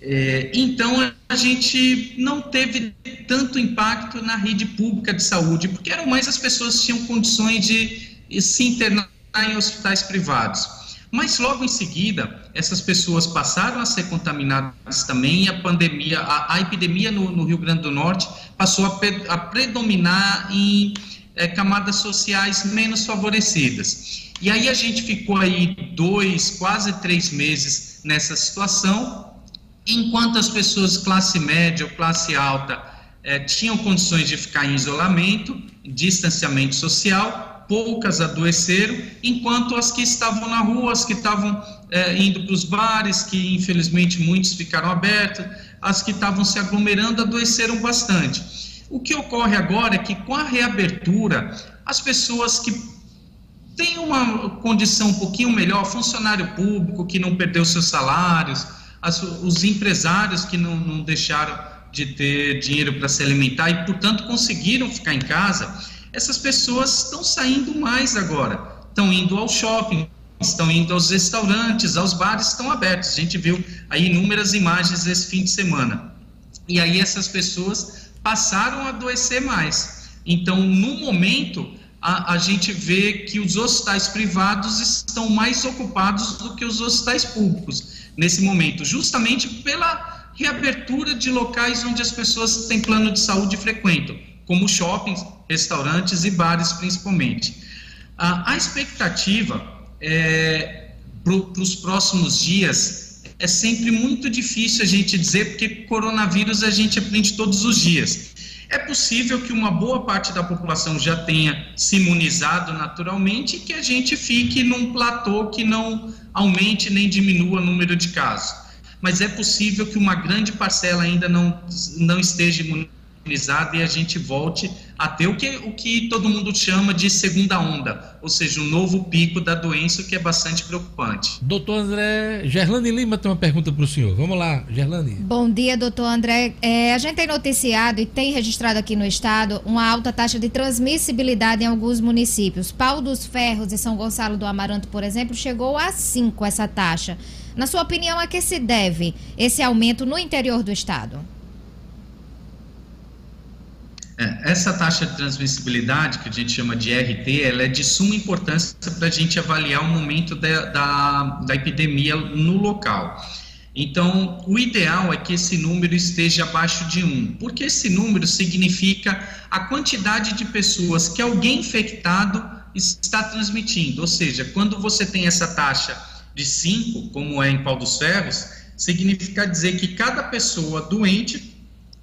É, então a gente não teve tanto impacto na rede pública de saúde, porque eram mais as pessoas que tinham condições de se internar em hospitais privados. Mas logo em seguida, essas pessoas passaram a ser contaminadas também e a pandemia, a, a epidemia no, no, Rio Grande do Norte passou a, a predominar em é, camadas sociais menos favorecidas. E aí a gente ficou aí dois, quase três meses nessa situação, enquanto as pessoas classe média ou classe alta é, tinham condições de ficar em isolamento, distanciamento social, poucas adoeceram, enquanto as que estavam na rua, as que estavam é, indo para os bares, que infelizmente muitos ficaram abertos, as que estavam se aglomerando adoeceram bastante. O que ocorre agora é que com a reabertura, as pessoas que têm uma condição um pouquinho melhor, funcionário público que não perdeu seus salários, as, os empresários que não, não deixaram de ter dinheiro para se alimentar e, portanto, conseguiram ficar em casa, essas pessoas estão saindo mais agora, estão indo ao shopping, estão indo aos restaurantes, aos bares estão abertos. A gente viu aí inúmeras imagens esse fim de semana. E aí essas pessoas passaram a adoecer mais. Então, no momento, a, a gente vê que os hospitais privados estão mais ocupados do que os hospitais públicos nesse momento, justamente pela reabertura de locais onde as pessoas têm plano de saúde e frequentam como shoppings, restaurantes e bares principalmente. A, a expectativa é, para os próximos dias é sempre muito difícil a gente dizer, porque coronavírus a gente aprende todos os dias. É possível que uma boa parte da população já tenha se imunizado naturalmente e que a gente fique num platô que não aumente nem diminua o número de casos. Mas é possível que uma grande parcela ainda não, não esteja imunizada e a gente volte a ter o que, o que todo mundo chama de segunda onda, ou seja, um novo pico da doença, que é bastante preocupante. Doutor André, Gerlane Lima tem uma pergunta para o senhor. Vamos lá, Gerlane. Bom dia, doutor André. É, a gente tem noticiado e tem registrado aqui no estado uma alta taxa de transmissibilidade em alguns municípios. Pau dos Ferros e São Gonçalo do Amaranto, por exemplo, chegou a 5 essa taxa. Na sua opinião, a que se deve esse aumento no interior do estado? É, essa taxa de transmissibilidade, que a gente chama de RT, ela é de suma importância para a gente avaliar o momento da, da, da epidemia no local. Então, o ideal é que esse número esteja abaixo de 1, porque esse número significa a quantidade de pessoas que alguém infectado está transmitindo. Ou seja, quando você tem essa taxa de 5, como é em Pau dos Ferros, significa dizer que cada pessoa doente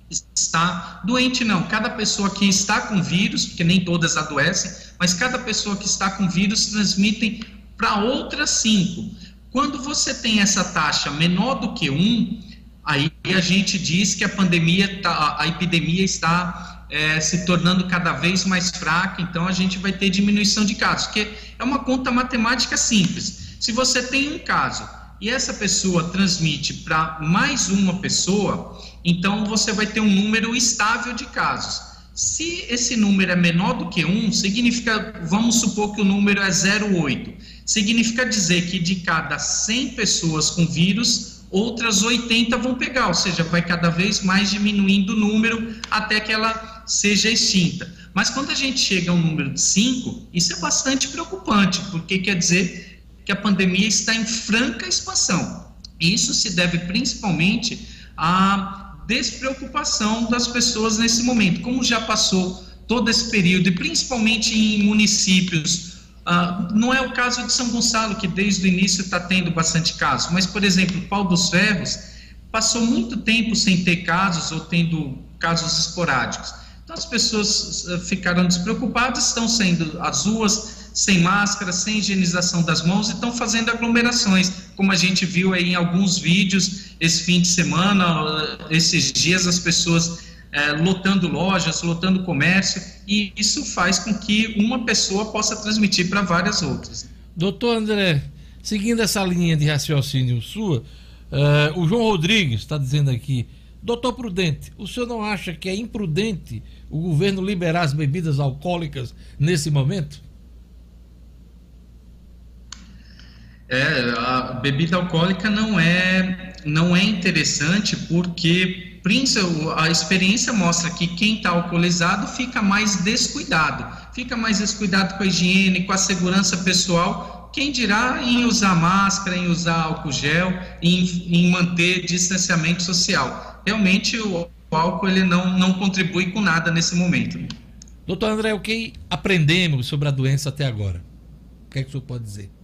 está doente, não. Cada pessoa que está com vírus, porque nem todas adoecem, mas cada pessoa que está com vírus transmitem para outras cinco. Quando você tem essa taxa menor do que um, aí a gente diz que a pandemia, tá, a epidemia está é, se tornando cada vez mais fraca, então a gente vai ter diminuição de casos, porque é uma conta matemática simples. Se você tem um caso e essa pessoa transmite para mais uma pessoa, então você vai ter um número estável de casos. Se esse número é menor do que 1, significa, vamos supor que o número é 0,8. Significa dizer que de cada 100 pessoas com vírus, outras 80 vão pegar, ou seja, vai cada vez mais diminuindo o número até que ela seja extinta. Mas quando a gente chega a um número de 5, isso é bastante preocupante, porque quer dizer que a pandemia está em franca expansão. Isso se deve principalmente à despreocupação das pessoas nesse momento. Como já passou todo esse período, e principalmente em municípios, uh, não é o caso de São Gonçalo, que desde o início está tendo bastante casos, mas, por exemplo, Pau dos Ferros passou muito tempo sem ter casos ou tendo casos esporádicos. Então, as pessoas uh, ficaram despreocupadas, estão saindo às ruas, sem máscara, sem higienização das mãos e estão fazendo aglomerações, como a gente viu aí em alguns vídeos esse fim de semana, esses dias as pessoas é, lotando lojas, lotando comércio, e isso faz com que uma pessoa possa transmitir para várias outras. Doutor André, seguindo essa linha de raciocínio sua, uh, o João Rodrigues está dizendo aqui, doutor Prudente, o senhor não acha que é imprudente o governo liberar as bebidas alcoólicas nesse momento? É, a bebida alcoólica não é, não é interessante porque a experiência mostra que quem está alcoolizado fica mais descuidado, fica mais descuidado com a higiene, com a segurança pessoal. Quem dirá em usar máscara, em usar álcool gel, em, em manter distanciamento social? Realmente o, o álcool ele não, não contribui com nada nesse momento. Doutor André, o que aprendemos sobre a doença até agora? O que é que o senhor pode dizer?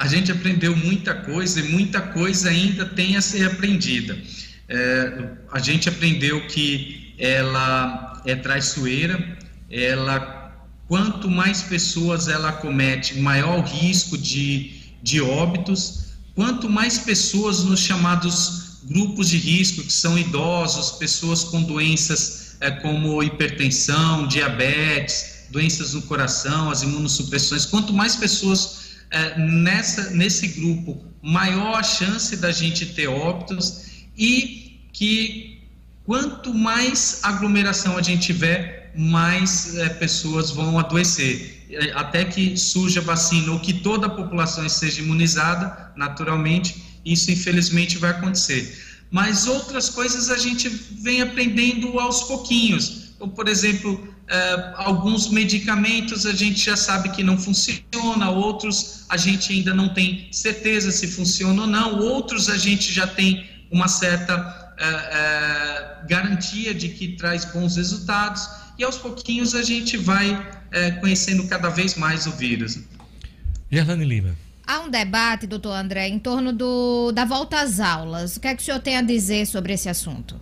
A gente aprendeu muita coisa e muita coisa ainda tem a ser aprendida. É, a gente aprendeu que ela é traiçoeira, ela quanto mais pessoas ela comete, maior risco de, de óbitos, quanto mais pessoas nos chamados grupos de risco, que são idosos, pessoas com doenças é, como hipertensão, diabetes, doenças no coração, as imunossupressões, quanto mais pessoas é, nessa, nesse grupo, maior a chance da gente ter óbitos e que quanto mais aglomeração a gente tiver, mais é, pessoas vão adoecer. É, até que surja vacina ou que toda a população esteja imunizada, naturalmente, isso infelizmente vai acontecer. Mas outras coisas a gente vem aprendendo aos pouquinhos. Ou, por exemplo, Uh, alguns medicamentos a gente já sabe que não funciona, outros a gente ainda não tem certeza se funciona ou não, outros a gente já tem uma certa uh, uh, garantia de que traz bons resultados e aos pouquinhos a gente vai conhecendo cada vez mais o vírus. Gerlane Lima. Há um debate, doutor André, em torno do, da volta às aulas. O que é que o senhor tem a dizer sobre esse assunto?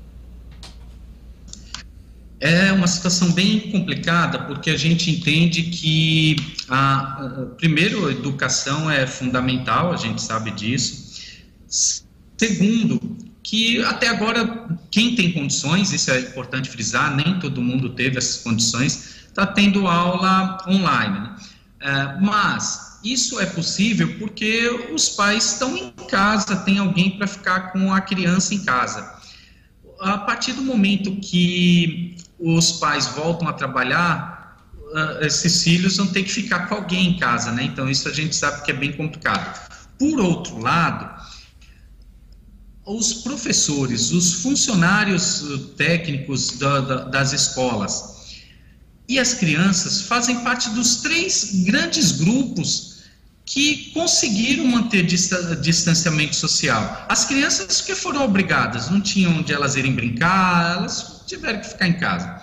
É uma situação bem complicada, porque a gente entende que, a, primeiro, a educação é fundamental, a gente sabe disso. Segundo, que até agora, quem tem condições, isso é importante frisar, nem todo mundo teve essas condições, está tendo aula online. Né? É, mas isso é possível porque os pais estão em casa, tem alguém para ficar com a criança em casa. A partir do momento que os pais voltam a trabalhar, uh, esses filhos vão ter que ficar com alguém em casa, né? Então, isso a gente sabe que é bem complicado. Por outro lado, os professores, os funcionários uh, técnicos da, da, das escolas e as crianças fazem parte dos três grandes grupos que conseguiram manter distanciamento social. As crianças que foram obrigadas, não tinham onde elas irem brincar, elas tiveram que ficar em casa.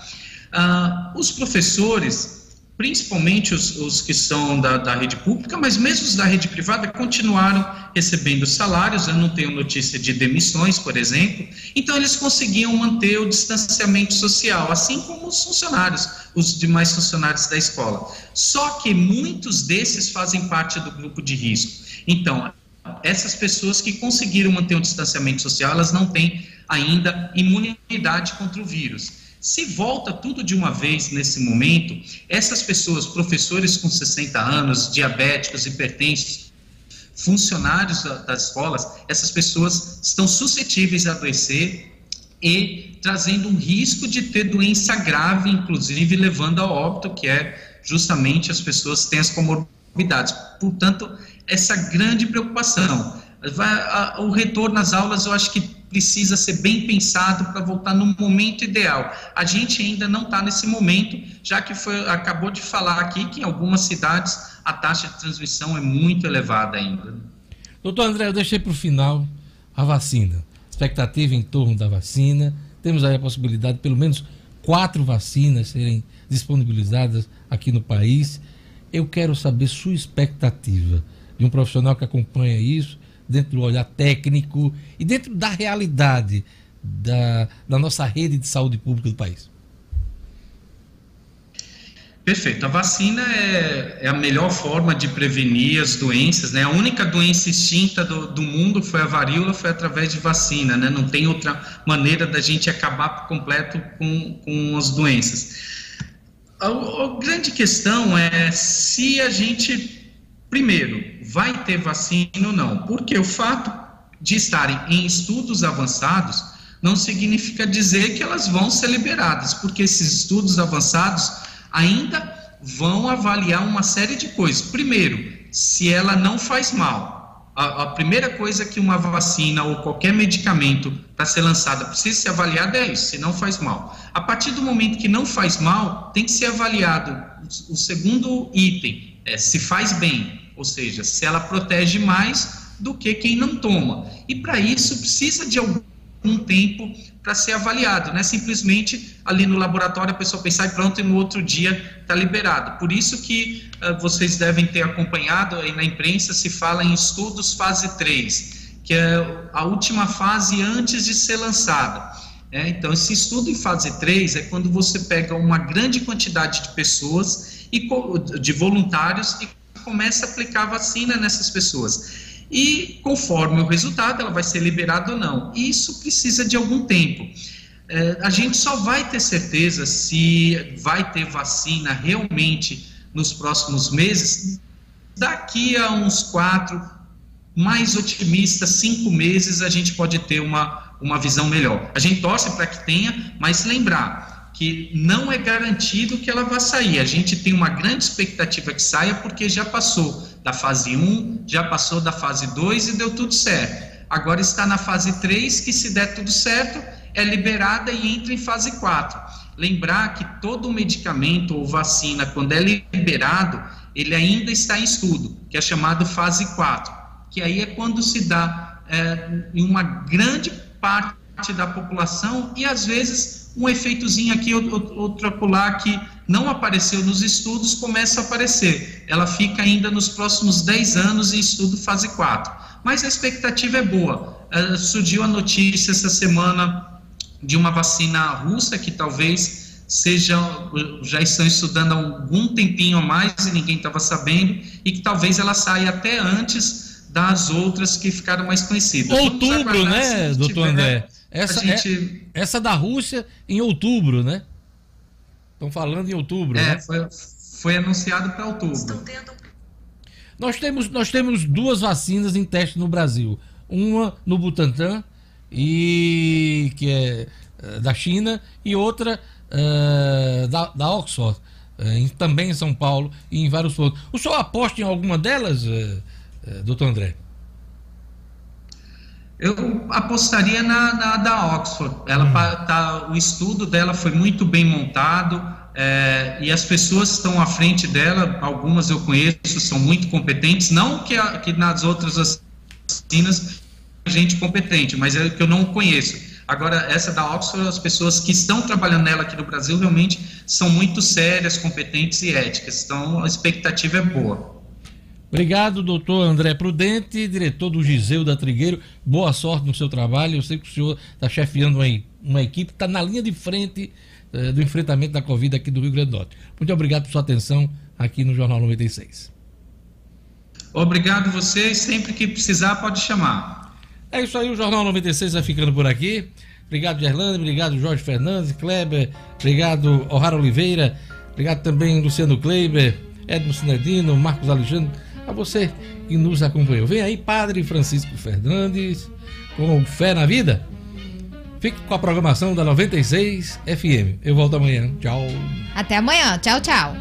Ah, os professores, principalmente os, os que são da, da, rede pública, mas mesmo os da rede privada, continuaram recebendo salários. Eu não tenho notícia de demissões, por exemplo. Então, eles conseguiam manter o distanciamento social, assim como os funcionários, os demais funcionários da escola. Só que muitos desses fazem parte do grupo de risco. Então, essas pessoas que conseguiram manter o distanciamento social, elas não têm ainda imunidade contra o vírus. Se volta tudo de uma vez nesse momento, essas pessoas, professores com 60 anos, diabéticos, hipertensos, funcionários das escolas, essas pessoas estão suscetíveis a adoecer e trazendo um risco de ter doença grave, inclusive levando a óbito, que é justamente as pessoas que têm as comorbidades. Portanto, essa grande preocupação. Vai, a, o retorno às aulas, eu acho que precisa ser bem pensado para voltar no momento ideal. A gente ainda não está nesse momento, já que foi, acabou de falar aqui que em algumas cidades a taxa de transmissão é muito elevada ainda. Doutor André, eu deixei para o final a vacina. Expectativa em torno da vacina. Temos aí a possibilidade de pelo menos quatro vacinas serem disponibilizadas aqui no país. Eu quero saber sua expectativa de um profissional que acompanha isso dentro do olhar técnico e dentro da realidade da, da nossa rede de saúde pública do país? Perfeito. A vacina é, é, a melhor forma de prevenir as doenças, né? A única doença extinta do, do, mundo foi a varíola, foi através de vacina, né? Não tem outra maneira da gente acabar por completo com, com as doenças. A, a grande questão é se a gente Primeiro, vai ter vacina ou não? Porque o fato de estarem em estudos avançados não significa dizer que elas vão ser liberadas, porque esses estudos avançados ainda vão avaliar uma série de coisas. Primeiro, se ela não faz mal. A, a primeira coisa que uma vacina ou qualquer medicamento para ser lançada precisa ser avaliada é isso, se não faz mal. A partir do momento que não faz mal, tem que ser avaliado o, segundo item, é, se faz bem, ou seja, se ela protege mais do que quem não toma. E para isso precisa de algum tempo para ser avaliado, não é simplesmente ali no laboratório a pessoa pensar e pronto, e no outro dia está liberado. Por isso que uh, vocês devem ter acompanhado aí na imprensa, se fala em estudos fase 3, que é a última fase antes de ser lançada. É, então, esse estudo em fase 3 é quando você pega uma grande quantidade de pessoas, e de voluntários, e começa a aplicar vacina nessas pessoas e conforme o resultado ela vai ser liberada ou não. Isso precisa de algum tempo. É, a gente só vai ter certeza se vai ter vacina realmente nos próximos meses daqui a uns quatro, mais otimista, cinco meses a gente pode ter uma, uma visão melhor. A gente torce para que tenha, mas lembrar que não é garantido que ela vá sair. A gente tem uma grande expectativa que saia porque já passou da fase 1, já passou da fase 2 e deu tudo certo. Agora está na fase 3, que se der tudo certo, é liberada e entra em fase 4. Lembrar que todo medicamento ou vacina, quando é liberado, ele ainda está em estudo, que é chamado fase 4, que aí é quando se dá é, em uma grande parte da população e às vezes um efeitozinho aqui, outro acolá que não apareceu nos estudos, começa a aparecer. Ela fica ainda nos próximos 10 anos em estudo fase 4. Mas a expectativa é boa. Uh, surgiu a notícia essa semana de uma vacina russa que talvez seja, já estão estudando há algum tempinho a mais e ninguém estava sabendo, e que talvez ela saia até antes das outras que ficaram mais conhecidas. Outubro, né, doutor André? Essa, gente... é, essa da Rússia em outubro, né? Estão falando em outubro, é, né? Foi, foi anunciado para outubro. Nós temos, nós temos duas vacinas em teste no Brasil. Uma no Butantan, e, que é eh, da China, e outra uh, da, da Oxford, uh, também em São Paulo e em vários outros. O senhor aposta em alguma delas, uh, doutor André? Eu apostaria na, na da Oxford. Ela hum. tá, o estudo dela foi muito bem montado é, e as pessoas que estão à frente dela, algumas eu conheço, são muito competentes. Não que, a, que nas outras vacinas gente competente, mas é que eu não conheço. Agora, essa da Oxford, as pessoas que estão trabalhando nela aqui no Brasil realmente são muito sérias, competentes e éticas. Então, a expectativa é boa. Obrigado, doutor André Prudente, diretor do Giseu da Trigueiro. Boa sorte no seu trabalho. Eu sei que o senhor está chefiando uma, uma equipe, está na linha de frente eh, do enfrentamento da Covid aqui do Rio Grande do Norte. Muito obrigado por sua atenção aqui no Jornal 96. Obrigado vocês. Sempre que precisar, pode chamar. É isso aí, o Jornal 96 vai ficando por aqui. Obrigado, Gerlando. Obrigado, Jorge Fernandes, Kleber. Obrigado, O'Hara Oliveira. Obrigado também, Luciano Kleiber, Edmo Sinedino, Marcos Alexandre a você que nos acompanhou. Vem aí, Padre Francisco Fernandes, com Fé na Vida. Fique com a programação da 96 FM. Eu volto amanhã. Tchau. Até amanhã. Tchau, tchau.